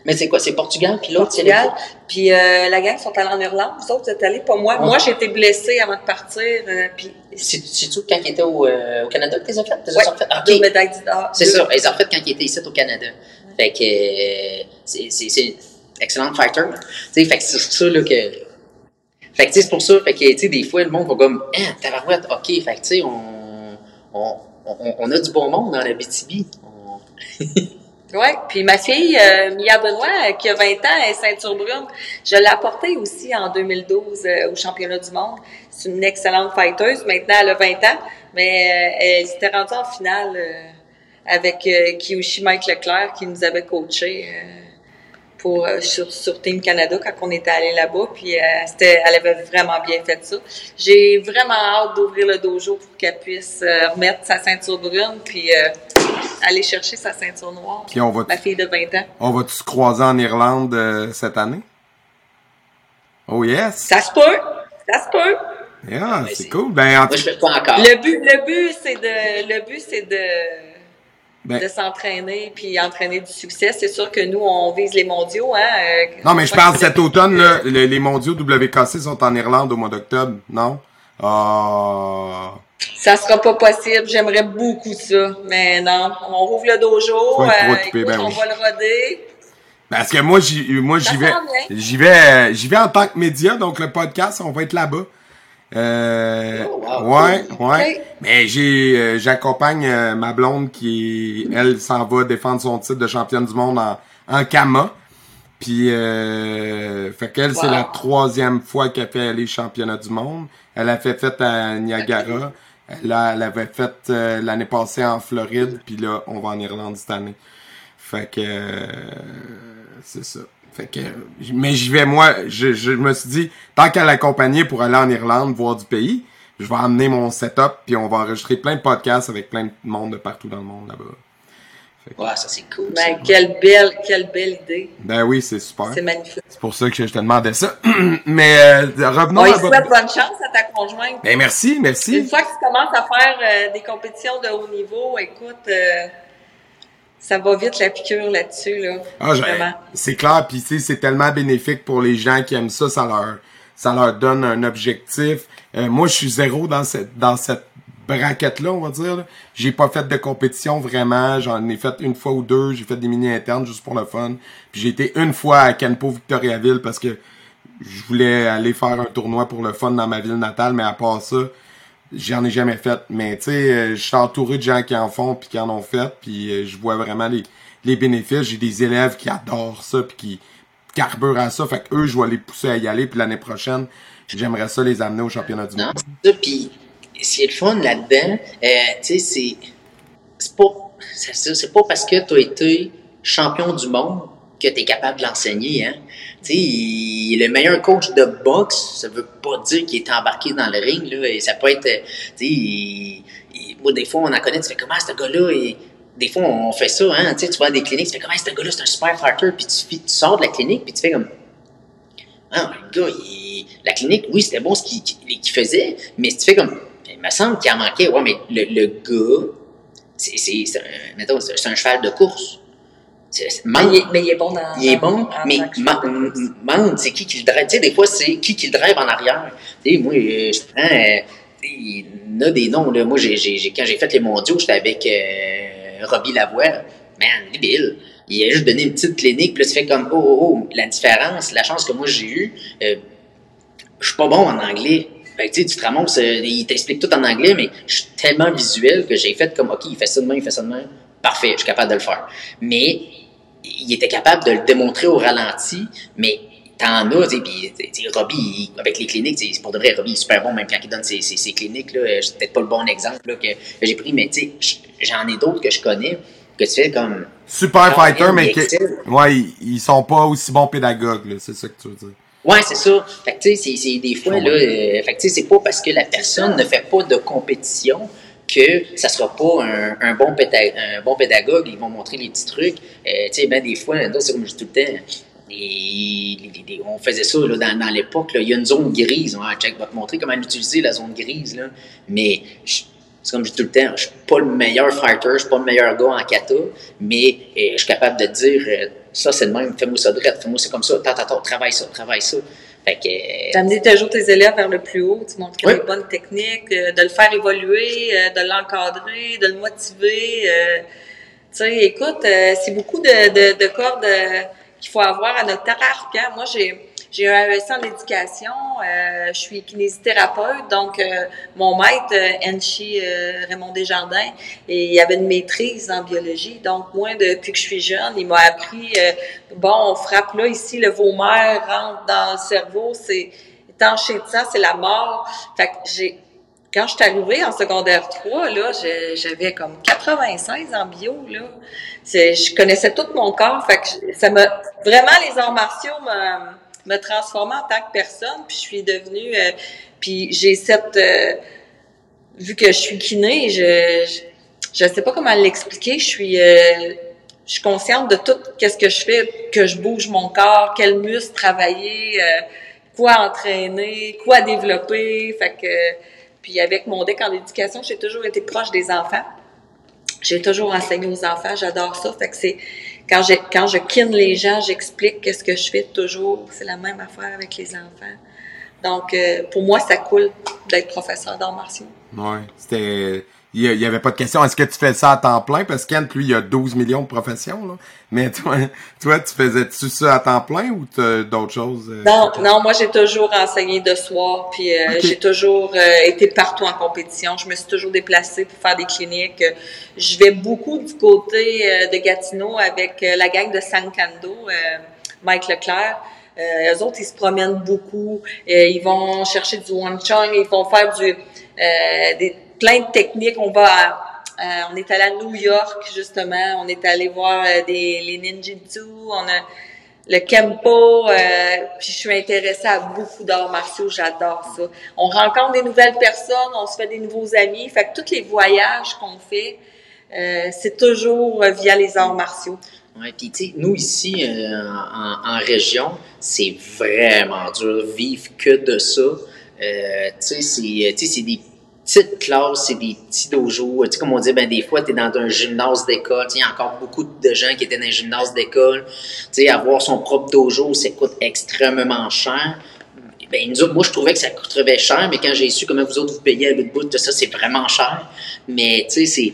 Mais c'est quoi, c'est Portugal, puis l'autre, c'est Portugal. Puis euh, la gang sont allés en Irlande. Vous autres, vous êtes allés, pas moi. Ouais. Moi, j'ai été blessée avant de partir. euh, puis C'est- C'est-tu quand il était au, euh, au Canada que tu les as fait? T'es ouais, fait? Ah, deux ok. médailles d'or. C'est ça, ils ont fait quand ils étaient ici au Canada. Fait que euh, c'est c'est- c'est une excellente fighter. Tu sais, fait que c'est ça là que. Fait que c'est pour ça, fait que tu sais, des fois le monde va comme Ah, tabarouette, ok, fait que tu sais, on, on, on, on a du bon monde dans la BTB. On- Oui, puis ma fille, euh, Mia Benoît, euh, qui a 20 ans, est ceinture brune. Je l'ai apportée aussi en 2012 euh, au championnat du monde. C'est une excellente fighteuse. Maintenant, elle a 20 ans, mais elle s'était rendue en finale avec Kiyoshi Mike Leclerc qui nous avait coaché pour sur, Team Canada quand on était allé là-bas. Puis elle avait vraiment bien fait ça. J'ai vraiment hâte d'ouvrir le dojo pour qu'elle puisse remettre sa ceinture brune puis aller chercher sa ceinture noire. Puis on va, Ma fille de 20 ans. on va-tu se croiser en Irlande euh, cette année? Oh yes! Ça se peut. Ça se peut. Yeah, Ouais, c'est cool. Ben, en Moi, je fais pas encore. Le but, le but, c'est de, le but, c'est de, ben, de s'entraîner puis entraîner du succès. C'est sûr que nous, on vise les mondiaux, hein. euh, non, mais je parle cet automne, là, le- les mondiaux WKC sont en Irlande au mois d'octobre, non? Ah. Ça sera pas possible. J'aimerais beaucoup ça. Mais non. On rouvre le dojo. Euh, écoute, ben on oui. va le roder. Parce que moi, j'y, moi, Ça j'y vais, j'y euh, j'y vais en tant que média, donc le podcast, on va être là-bas. Euh, Oh, wow, ouais, ouais. Mais j'ai, euh, j'accompagne euh, ma blonde qui, elle, s'en va défendre son titre de championne du monde en, en Kama. Puis, euh, fait qu'elle, c'est la troisième fois qu'elle fait les championnats du monde. Elle a fait fait à Niagara. A- elle avait fait euh, l'année passée en Floride. Puis là, on va en Irlande cette année. Fait que, euh, c'est ça. Fait que, mais j'y vais, moi, je, je me suis dit, tant qu'à l'accompagner pour aller en Irlande, voir du pays, je vais amener mon setup, puis on va enregistrer plein de podcasts avec plein de monde de partout dans le monde là-bas. Ouais, ça c'est cool. Ben, quelle belle, quelle belle idée. Ben oui, c'est super. C'est magnifique. C'est pour ça que je te demandais ça. mais euh, revenons à votre- souhaite bonne chance à ta conjointe. Ben merci, Une merci. fois que tu commences à faire euh, des compétitions de haut niveau, écoute, euh, ça va vite la piqûre là-dessus, là. Ah, Vraiment. c'est clair, puis tu sais, c'est tellement bénéfique pour les gens qui aiment ça, ça leur, ça leur donne un objectif. Euh, moi, je suis zéro dans cette, dans cette braquette-là, on va dire. J'ai pas fait de compétition vraiment, j'en ai fait une fois ou deux, j'ai fait des mini internes juste pour le fun. Puis j'ai été une fois à Canpo Victoriaville parce que je voulais aller faire un tournoi pour le fun dans ma ville natale, mais à part ça, j'en ai jamais fait. Mais tu sais, euh, je suis entouré de gens qui en font puis qui en ont fait, puis euh, je vois vraiment les, les bénéfices. J'ai des élèves qui adorent ça puis qui carburent à ça. Fait que eux, je vais les pousser à y aller. Puis l'année prochaine, j'aimerais ça les amener au championnat du monde. Puis, ce qui est le fun là-dedans, euh, tu sais, c'est. C'est pas. C'est pas parce que tu as été champion du monde que tu es capable de l'enseigner, hein. Il- le meilleur coach de boxe, ça veut pas dire qu'il est embarqué dans le ring, là. Et ça peut être. euh, il- il- moi, des fois, on en connaît, tu fais comment ce gars-là est. Des fois, on fait ça, hein. Tu vas à des cliniques, tu fais comment ce gars-là, c'est un super fighter, puis tu, sors de la clinique, puis tu fais comme. Ah, le gars, il- la clinique, oui, c'était bon ce qu'il faisait, mais tu fais comme. Il me semble qu'il en manquait. Ouais, mais le, le gars, c'est c'est- c'est un, mettons, c'est un cheval de course. Mais il, est, mais il est bon dans. il est bon, mais tant que ma- cheval. m- Mande, c'est qui qui le drive? Tu sais, des fois, c'est qui qui le drive en arrière. Tu sais, moi, euh, je prends. euh, il y en a des noms, là. Moi, j'ai, j'ai, j'ai- quand j'ai fait les mondiaux, j'étais avec euh, Robbie Lavoie. Man, débile. Il a juste donné une petite clinique, puis là, tu fais comme, oh, oh, oh, la différence, la chance que moi j'ai eue, euh, je suis pas bon en anglais. Fait que, tu sais, tu te ramasses, euh, il t'explique tout en anglais, mais je suis tellement visuel que j'ai fait comme, OK, il fait ça de même, il fait ça de même. Parfait, je suis capable de le faire. Mais il était capable de le démontrer au ralenti, mais t'en as, tu sais, Robbie, il- avec les cliniques, sais, pour de vrai, Robbie est super bon, même quand il donne ses, ses, ses cliniques, là, euh, c'est peut-être pas le bon exemple, là, que, que j'ai pris, mais tu sais, j'en ai d'autres que je connais, que tu fais comme, Super fighter, mais ouais, ils, ils sont pas aussi bons pédagogues. C'est ça que tu veux dire. Ouais, c'est ça. Fait que, tu sais, c'est- des fois, là, euh, fait que, tu sais, c'est pas parce que la personne ne fait pas de compétition que ça sera pas un, un bon, un bon pédagogue. Ils vont montrer les petits trucs. Euh, tu sais, ben, des fois, c'est comme je dis tout le temps, on faisait ça là, dans, dans l'époque. Il y a une zone grise. Ah, check va te montrer comment utiliser la zone grise. Là. Mais c'est comme je dis tout le temps, je suis pas le meilleur fighter, je suis pas le meilleur gars en kata, mais euh, je suis capable de dire euh, ça c'est le même, fais-moi ça droit, fais-moi ça comme ça, tant, tant, tant, travaille ça, travaille ça. Fait que, euh, D'amener toujours tes élèves vers le plus haut, tu montres Oui. les bonnes techniques, euh, de le faire évoluer, euh, de l'encadrer, de le motiver. euh, tu sais, écoute, euh, c'est beaucoup de, de, de cordes euh, qu'il faut avoir à notre arc. Hein. Moi, j'ai j'ai un AEC en éducation, euh, je suis kinésithérapeute, donc euh, mon maître, euh, Enchi euh, Raymond Desjardins, et il avait une maîtrise en biologie. Donc, moi, depuis que je suis jeune, il m'a appris, euh, bon, on frappe là, ici, le vomère rentre dans le cerveau, c'est étanché de sang, c'est la mort. Fait que j'ai, quand je suis arrivée en secondaire 3, là, j'avais comme 96 en bio, là. Je connaissais tout mon corps, fait que ça m'a, vraiment, les arts martiaux me, me transformé en tant que personne, puis je suis devenue, euh, puis j'ai cette, euh, vu que je suis kiné, je, je, je sais pas comment l'expliquer, je suis, euh, je suis consciente de tout qu'est-ce que je fais, que je bouge mon corps, quel muscle travailler, euh, quoi entraîner, quoi développer, fait que, puis avec mon deck en éducation, j'ai toujours été proche des enfants. J'ai toujours enseigné aux enfants, j'adore ça, fait que c'est, quand je, quand je kin les gens, j'explique qu'est-ce que je fais toujours. C'est la même affaire avec les enfants. Donc, euh, pour moi, ça coule d'être professeur d'arts martiaux. Ouais. C'était. Il y a- il y avait pas de question. Est-ce que tu fais ça à temps plein? Parce que Kent, lui, il a 12 millions de professions, là. Mais toi, toi tu faisais-tu ça à temps plein ou d'autres choses? euh, Non, non, moi, j'ai toujours enseigné de soir, puis euh, j'ai toujours euh, été partout en compétition. Je me suis toujours déplacée pour faire des cliniques. Je vais beaucoup du côté euh, de Gatineau avec euh, la gang de Sankando, euh, Mike Leclerc. Euh, eux autres, ils se promènent beaucoup. Euh, ils vont chercher du Wang Chun, ils vont faire du euh, des, plein de techniques. On va euh, on est allé à New York, justement. On est allé voir euh, des, les ninjutsu. On a le Kempo. euh, puis je suis intéressée à beaucoup d'arts martiaux. J'adore ça. On rencontre des nouvelles personnes. On se fait des nouveaux amis. Fait que tous les voyages qu'on fait, c'est toujours via les arts martiaux. Ouais, puis tu sais, nous ici, en, région, c'est vraiment dur vivre que de ça. Euh, tu sais, c'est des petites classes, c'est des petits dojos. Tu sais, comme on dit, ben des fois, tu es dans un gymnase d'école. Tu il y a encore beaucoup de gens qui étaient dans un gymnase d'école. Tu sais, avoir son propre dojo, ça coûte extrêmement cher. Ben, nous autres, moi, je trouvais que ça coûterait cher, mais quand j'ai su comment vous autres vous payez à bout de bout, tout ça, c'est vraiment cher. Mais, tu sais, c'est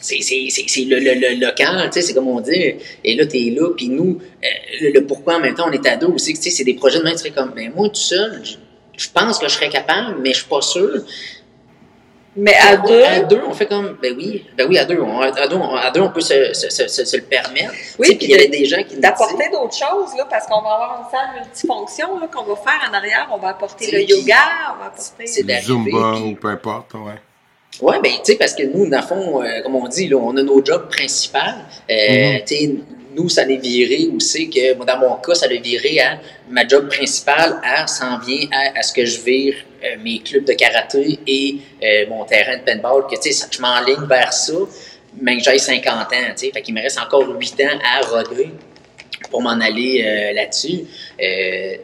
c'est le, le, le local, tu sais, c'est comme on dit. Et là, t'es là, puis nous, euh, le, pourquoi en même temps, on est deux aussi, tu sais, c'est des projets de même, tu comme, ben moi, tout seul, je pense que je serais capable, mais je suis pas sûr. Mais à deux, À deux, on fait comme, ben oui, ben oui, à deux, on, à deux, on, à deux, on peut se, se, se, le permettre. Oui, puis il y avait puis des gens qui d'apporter d'autres choses, là, parce qu'on va avoir une salle multifonction là, qu'on va faire en arrière. On va apporter le yoga, on va apporter... c'est Du d'arriver. Zumba puis- ou peu importe, ouais. Ouais, ben, tu sais, parce que nous, dans le fond, euh, comme on dit, là, on a nos jobs principaux. Euh. Tu sais, nous, ça l'est viré aussi que, dans mon cas, ça l'a viré à ma job principale, à, s'en vient à, à ce que je vire euh, mes clubs de karaté et euh, mon terrain de paintball, que, tu sais, je m'enligne vers ça, mais que j'ai 50 ans, tu sais. Fait qu'il me reste encore 8 ans à roder pour m'en aller euh, là-dessus. Euh,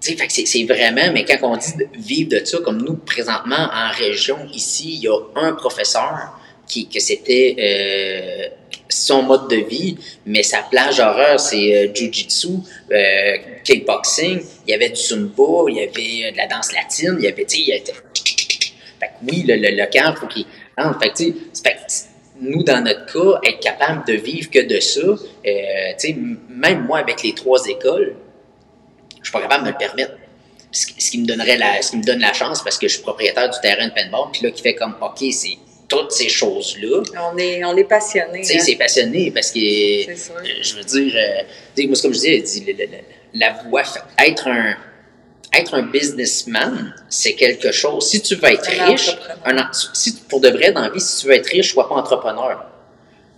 tu sais, fait que c'est- vraiment, mais quand on dit vivre de ça, comme nous, présentement, en région, ici, il y a un professeur qui, que c'était son mode de vie, mais sa plage horaire, c'est euh, jujitsu, euh, kickboxing, il y avait du zumba, il y avait euh, de la danse latine, il y avait, tu sais, il y. Fait que oui, le, le, le faut qu'il rentre. Fait tu sais, nous, dans notre cas, être capable de vivre que de ça, euh, tu sais, même moi, avec les trois écoles, je suis pas capable de me le permettre. Ce qui, ce qui me donnerait la, ce qui me donne la chance parce que je suis propriétaire du terrain de paintball, puis là, qui fait comme, OK, c'est toutes ces choses-là. On est, on est. Tu sais, hein. c'est passionné parce que, euh, je veux dire, euh, moi, c'est comme je le- la voie, fait- être un, être un businessman, c'est quelque chose. Si tu veux être Un riche, un si, pour de vrai, dans la vie, si tu veux être riche, sois pas entrepreneur.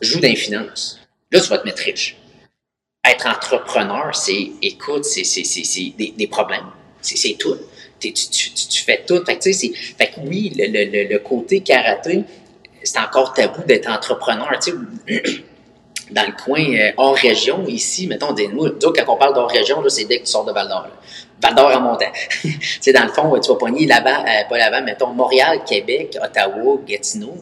Joue dans les finances. Là, tu vas te mettre riche. Être entrepreneur, c'est, écoute, c'est, des, des problèmes. C'est, tout. Tu, tu, tu, fais tout. Fait que, fait que oui, le, le, le, le côté karaté, c'est encore tabou d'être entrepreneur. Tu sais, dans le coin euh, hors région, ici, mettons, des, nous, quand on parle d'hors région, c'est dès que tu sors de Val d'Or. Val d'Or en montant. tu sais, dans le fond, tu vas pogner là-bas, euh, pas là-bas, mettons, Montréal, Québec, Ottawa, Gatineau.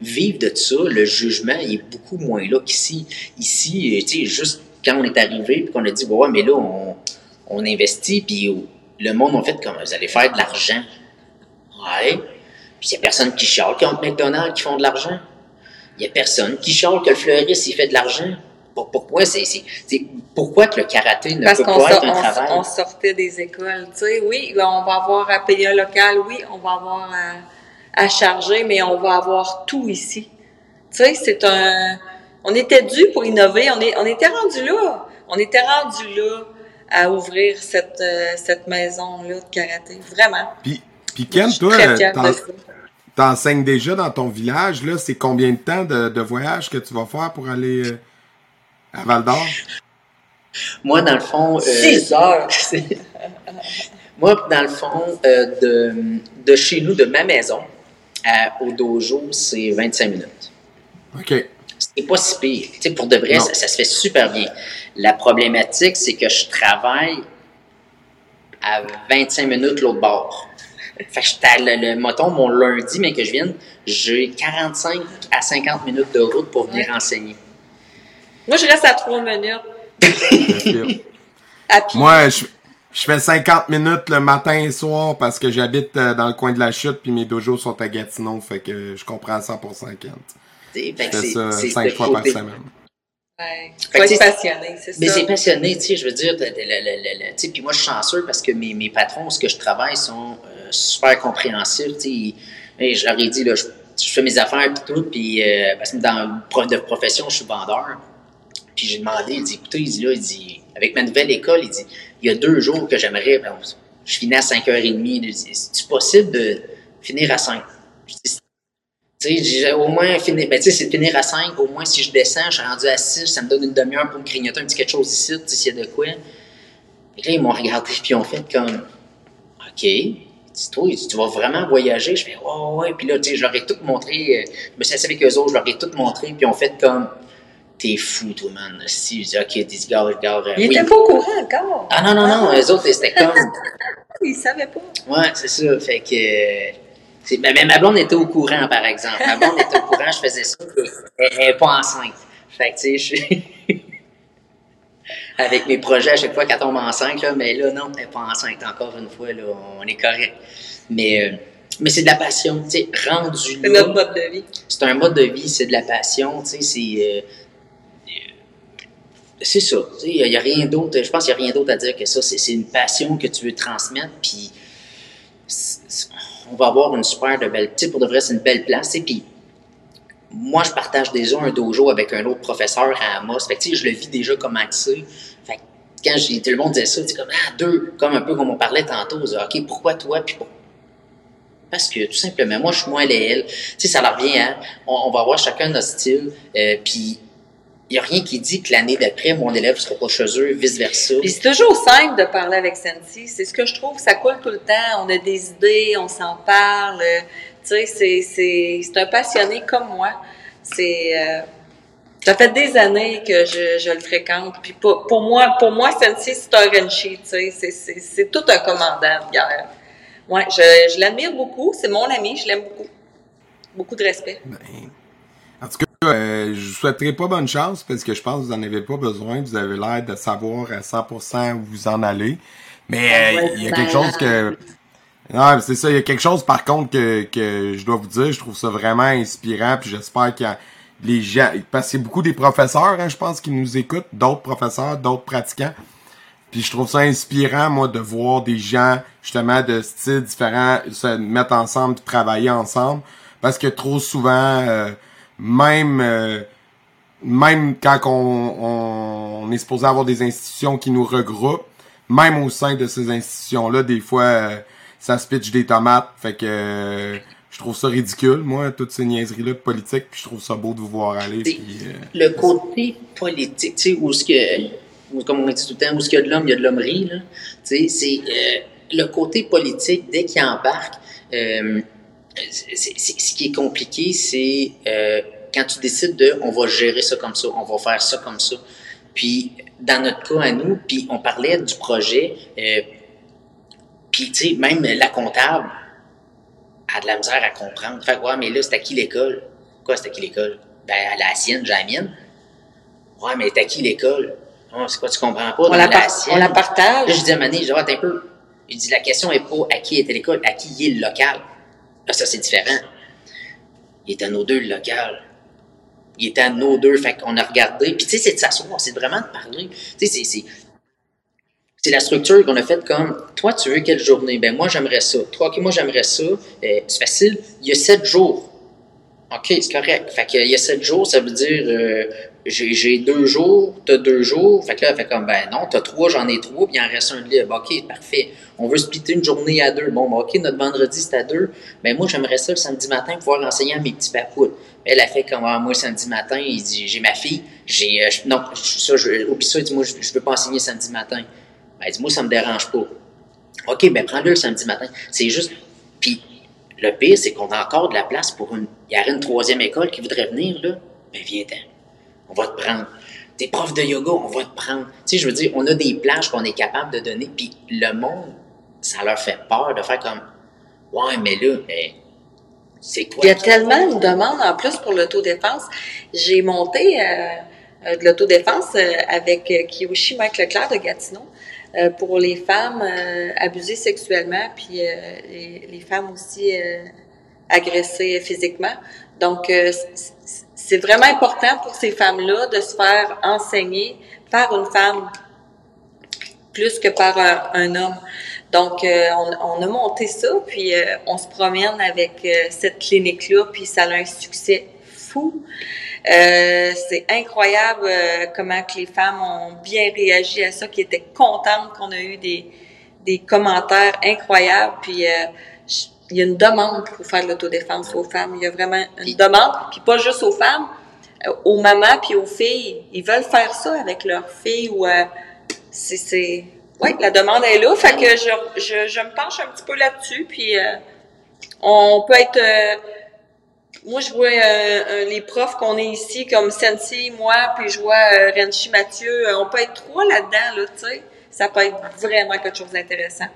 Vivre de ça, le jugement est beaucoup moins là qu'ici. Ici, euh, tu sais, juste quand on est arrivé, puis qu'on a dit, mais là, on, on investit, puis le monde a fait comme, vous allez faire de l'argent. Ouais. Puis il n'y a personne qui chiale contre McDonald's qui font de l'argent. Il n'y a personne qui chiale que le fleuriste, il fait de l'argent. Pour- Pourquoi, c'est, c'est, c'est- pourquoi que le karaté ne Parce peut qu'on pas être un on, travail? on sortait des écoles. Tu sais, oui, on va avoir à payer un local, oui, on va avoir à, à charger, mais on va avoir tout ici. Tu sais, c'est un. On était dû pour innover. On, est, on était rendu là. On était rendu là à ouvrir cette, euh, cette maison-là de karaté. Vraiment. Puis, puis Ken, toi, euh, t'enseignes déjà dans ton village, là, c'est combien de temps de, de voyage que tu vas faire pour aller euh, à Val d'Or? Moi, dans le fond. euh, Six heures. Moi, dans le fond, euh, de, de chez nous, de ma maison à- au dojo, c'est 25 minutes. OK. C'est pas si pire. Tu sais, pour de vrai, ça, ça se fait super bien. La problématique, c'est que je travaille à 25 minutes l'autre bord. Fait que j'étais à le, le mettons, mon lundi, mais que je vienne, j'ai 45 à 50 minutes de route pour venir Ouais. enseigner. Moi, je reste à trois minutes Respire. à pied. Moi, je, je fais 50 minutes le matin et soir parce que j'habite euh, dans le coin de la chute puis mes dojos sont à Gatineau, fait que je comprends à 100% Kent. Fait Je fais c'est- ça c'est 5 ce fois par semaine. Ouais. Fait Faut que être c'est- passionné, c'est Mais ça. c'est passionné, tu sais, je veux dire, puis moi je suis chanceux parce que mes, mes patrons, ce que je travaille, sont euh, super compréhensifs, tu et je leur ai dit, là, je, fais mes affaires puis tout, puis euh, parce que dans prof de profession, je suis vendeur, puis j'ai demandé, il dit, écoutez, il dit là, il dit, avec ma nouvelle école, il dit, il y a deux jours que j'aimerais, ben, je finis à 5h30, il dit, c'est possible de finir à 5? Je dis, tu sais, au moins fini, ben, c'est finir à 5, au moins si je descends, je suis rendu à 6, ça me donne une demi-heure pour me grignoter un petit quelque chose ici, tu sais, s'il y a de quoi. Et là, ils m'ont regardé, puis ils ont fait comme, OK, dis toi, tu vas vraiment voyager? Je fais, ouais, ouais, puis là, tu sais, je leur ai tout montré, euh, je me suis assis avec eux autres, je leur ai tout montré, puis ils ont fait comme, t'es fou, toi, man. Si, je dis, OK, dis, gars, gars, euh, Il oui. était pas au courant encore. Ah non, non, non, eux autres, c'était comme, Il savait pas. Ouais, c'est ça. Fait que. ben, ben, ma blonde était au courant, par exemple. Ma blonde était au courant, je faisais ça. Elle n'est pas enceinte. Fait que, tu sais, je suis. Avec mes projets, à chaque fois qu'elle tombe enceinte, là, mais là, non, elle n'est pas enceinte. Encore une fois, là, on est correct. Mais, euh, mais c'est de la passion, tu sais, rendu C'est notre mode de vie. C'est un mode de vie, c'est de la passion, tu sais, c'est. euh, c'est ça. Il n'y a rien d'autre. Je pense qu'il n'y a rien d'autre à dire que ça. C'est une passion que tu veux transmettre. Puis, on va avoir une super de belle, pour de vrai, c'est une belle place, puis moi, je partage déjà un dojo avec un autre professeur à Amos. Fait que, je le vis déjà comme c'est. Fait que quand j'ai, tout le monde disait ça, c'est comme, ah, deux, comme un peu comme on parlait tantôt. OK, pourquoi toi, puis pour- Parce que, tout simplement, moi, je suis moins elle. Tu sais, ça leur revient, hein. On, va avoir chacun notre style, euh, puis il n'y a rien qui dit que l'année d'après, mon élève ne sera pas chez eux, vice-versa. C'est toujours simple de parler avec Santi. C'est ce que je trouve, ça coule tout le temps. On a des idées, on s'en parle. Tu sais, c'est, c'est, c'est un passionné comme moi. C'est, euh, ça fait des années que je, je le fréquente. Puis pour, pour moi, pour moi, c'est un Renchi. Tu sais, c'est, c'est, c'est tout un commandant de guerre. Ouais, je, je l'admire beaucoup. C'est mon ami, je l'aime beaucoup. Beaucoup de respect. Ben, en tout cas, euh, je vous souhaiterais pas bonne chance parce que je pense que vous en avez pas besoin. Vous avez l'air de savoir à 100% où vous en allez. Mais euh, il y a quelque chose que... Non, c'est ça. Il y a quelque chose, par contre, que, que je dois vous dire. Je trouve ça vraiment inspirant. Puis j'espère a les gens... Parce que beaucoup des professeurs, hein, je pense, qui nous écoutent. D'autres professeurs, d'autres pratiquants. Puis je trouve ça inspirant, moi, de voir des gens, justement, de styles différents se mettre ensemble travailler ensemble. Parce que trop souvent, euh, même euh, même quand on, on est supposé avoir des institutions qui nous regroupent, même au sein de ces institutions-là, des fois, euh, ça se pitch des tomates. Fait que euh, je trouve ça ridicule, moi, toutes ces niaiseries-là de politique. Puis je trouve ça beau de vous voir aller. Puis, euh, le côté politique, tu sais, où ce que, comme on dit tout le temps, où ce qu'il y a de l'homme, il y a de l'hommerie, là. Tu sais, c'est euh, le côté politique, dès qu'il embarque, ce qui est compliqué, c'est quand tu décides de, on va gérer ça comme ça, on va faire ça comme ça. Puis, dans notre cas à nous, puis on parlait du projet, euh, puis, tu sais, même la comptable a de la misère à comprendre. Fait que, ouais, mais là, c'est à qui l'école? Quoi, c'est à qui l'école? Ben, à la sienne, j'ai la mienne. Ouais, mais t'as qui l'école? C'est quoi, tu comprends pas? On la, par- on la Là, partage. je dis à Mané, je dis, attends un peu. Il dit, la question est pas à qui était l'école, à qui est le local. Là, ça, c'est différent. Il était à nos deux, le local. Il était à nos deux, fait qu'on a regardé. Puis, tu sais, c'est de s'asseoir, c'est vraiment de parler. Tu sais, c'est- la structure qu'on a faite comme, toi, tu veux quelle journée? Ben, moi, j'aimerais ça. Toi, OK, moi, j'aimerais ça. Euh, c'est facile. Il y a sept jours. OK, c'est correct. Fait qu'il y a sept jours, ça veut dire euh, j'ai deux jours, t'as deux jours. Fait que là, elle fait comme ben non, t'as trois, j'en ai trois, puis il en reste un de libre. OK, parfait. On veut splitter une journée à deux. Bon, ben, OK, notre vendredi, c'est à deux. Ben moi, j'aimerais ça le samedi matin pouvoir enseigner à mes petits papoules. Elle a fait comme ah, moi, samedi matin, il dit j'ai ma fille, j'ai euh, non, ça, je, oublie ça, il dit moi, je, je veux pas enseigner samedi matin. Ben, elle dit moi, ça me dérange pas. OK, ben prends-le le samedi matin. C'est juste. Puis le pire, c'est qu'on a encore de la place pour une. Il y aurait une troisième école qui voudrait venir, là. Ben viens-t'en. On va te prendre. T'es prof de yoga, on va te prendre. Tu sais, je veux dire, on a des plages qu'on est capable de donner, puis le monde, ça leur fait peur de faire comme. Ouais, mais là, ben, c'est quoi? Il y a tellement de demandes en plus pour l'autodéfense. J'ai monté euh, euh, de l'autodéfense euh, avec euh, Kiyoshi Mike Leclerc de Gatineau euh, pour les femmes euh, abusées sexuellement, puis euh, les, les femmes aussi euh, agressées physiquement. Donc, c'est vraiment important pour ces femmes-là de se faire enseigner par une femme plus que par un, un homme. Donc, euh, on, on a monté ça, puis euh, on se promène avec euh, cette clinique-là, puis ça a un succès fou. Euh, c'est incroyable euh, comment que les femmes ont bien réagi à ça, qui étaient contentes qu'on a eu des, des commentaires incroyables, puis euh, je- il y a une demande pour faire de l'autodéfense aux femmes. Il y a vraiment une demande, puis pas juste aux femmes, euh, aux mamans puis aux filles. Ils veulent faire ça avec leurs filles ou euh, c'est c'est oui, la demande est là, fait que je, je, je me penche un petit peu là-dessus puis euh, on peut être euh, moi je vois euh, les profs qu'on est ici comme Sensi, moi puis je vois euh, Renchi Mathieu, euh, on peut être trois là-dedans là, tu sais. Ça peut être vraiment quelque chose d'intéressant.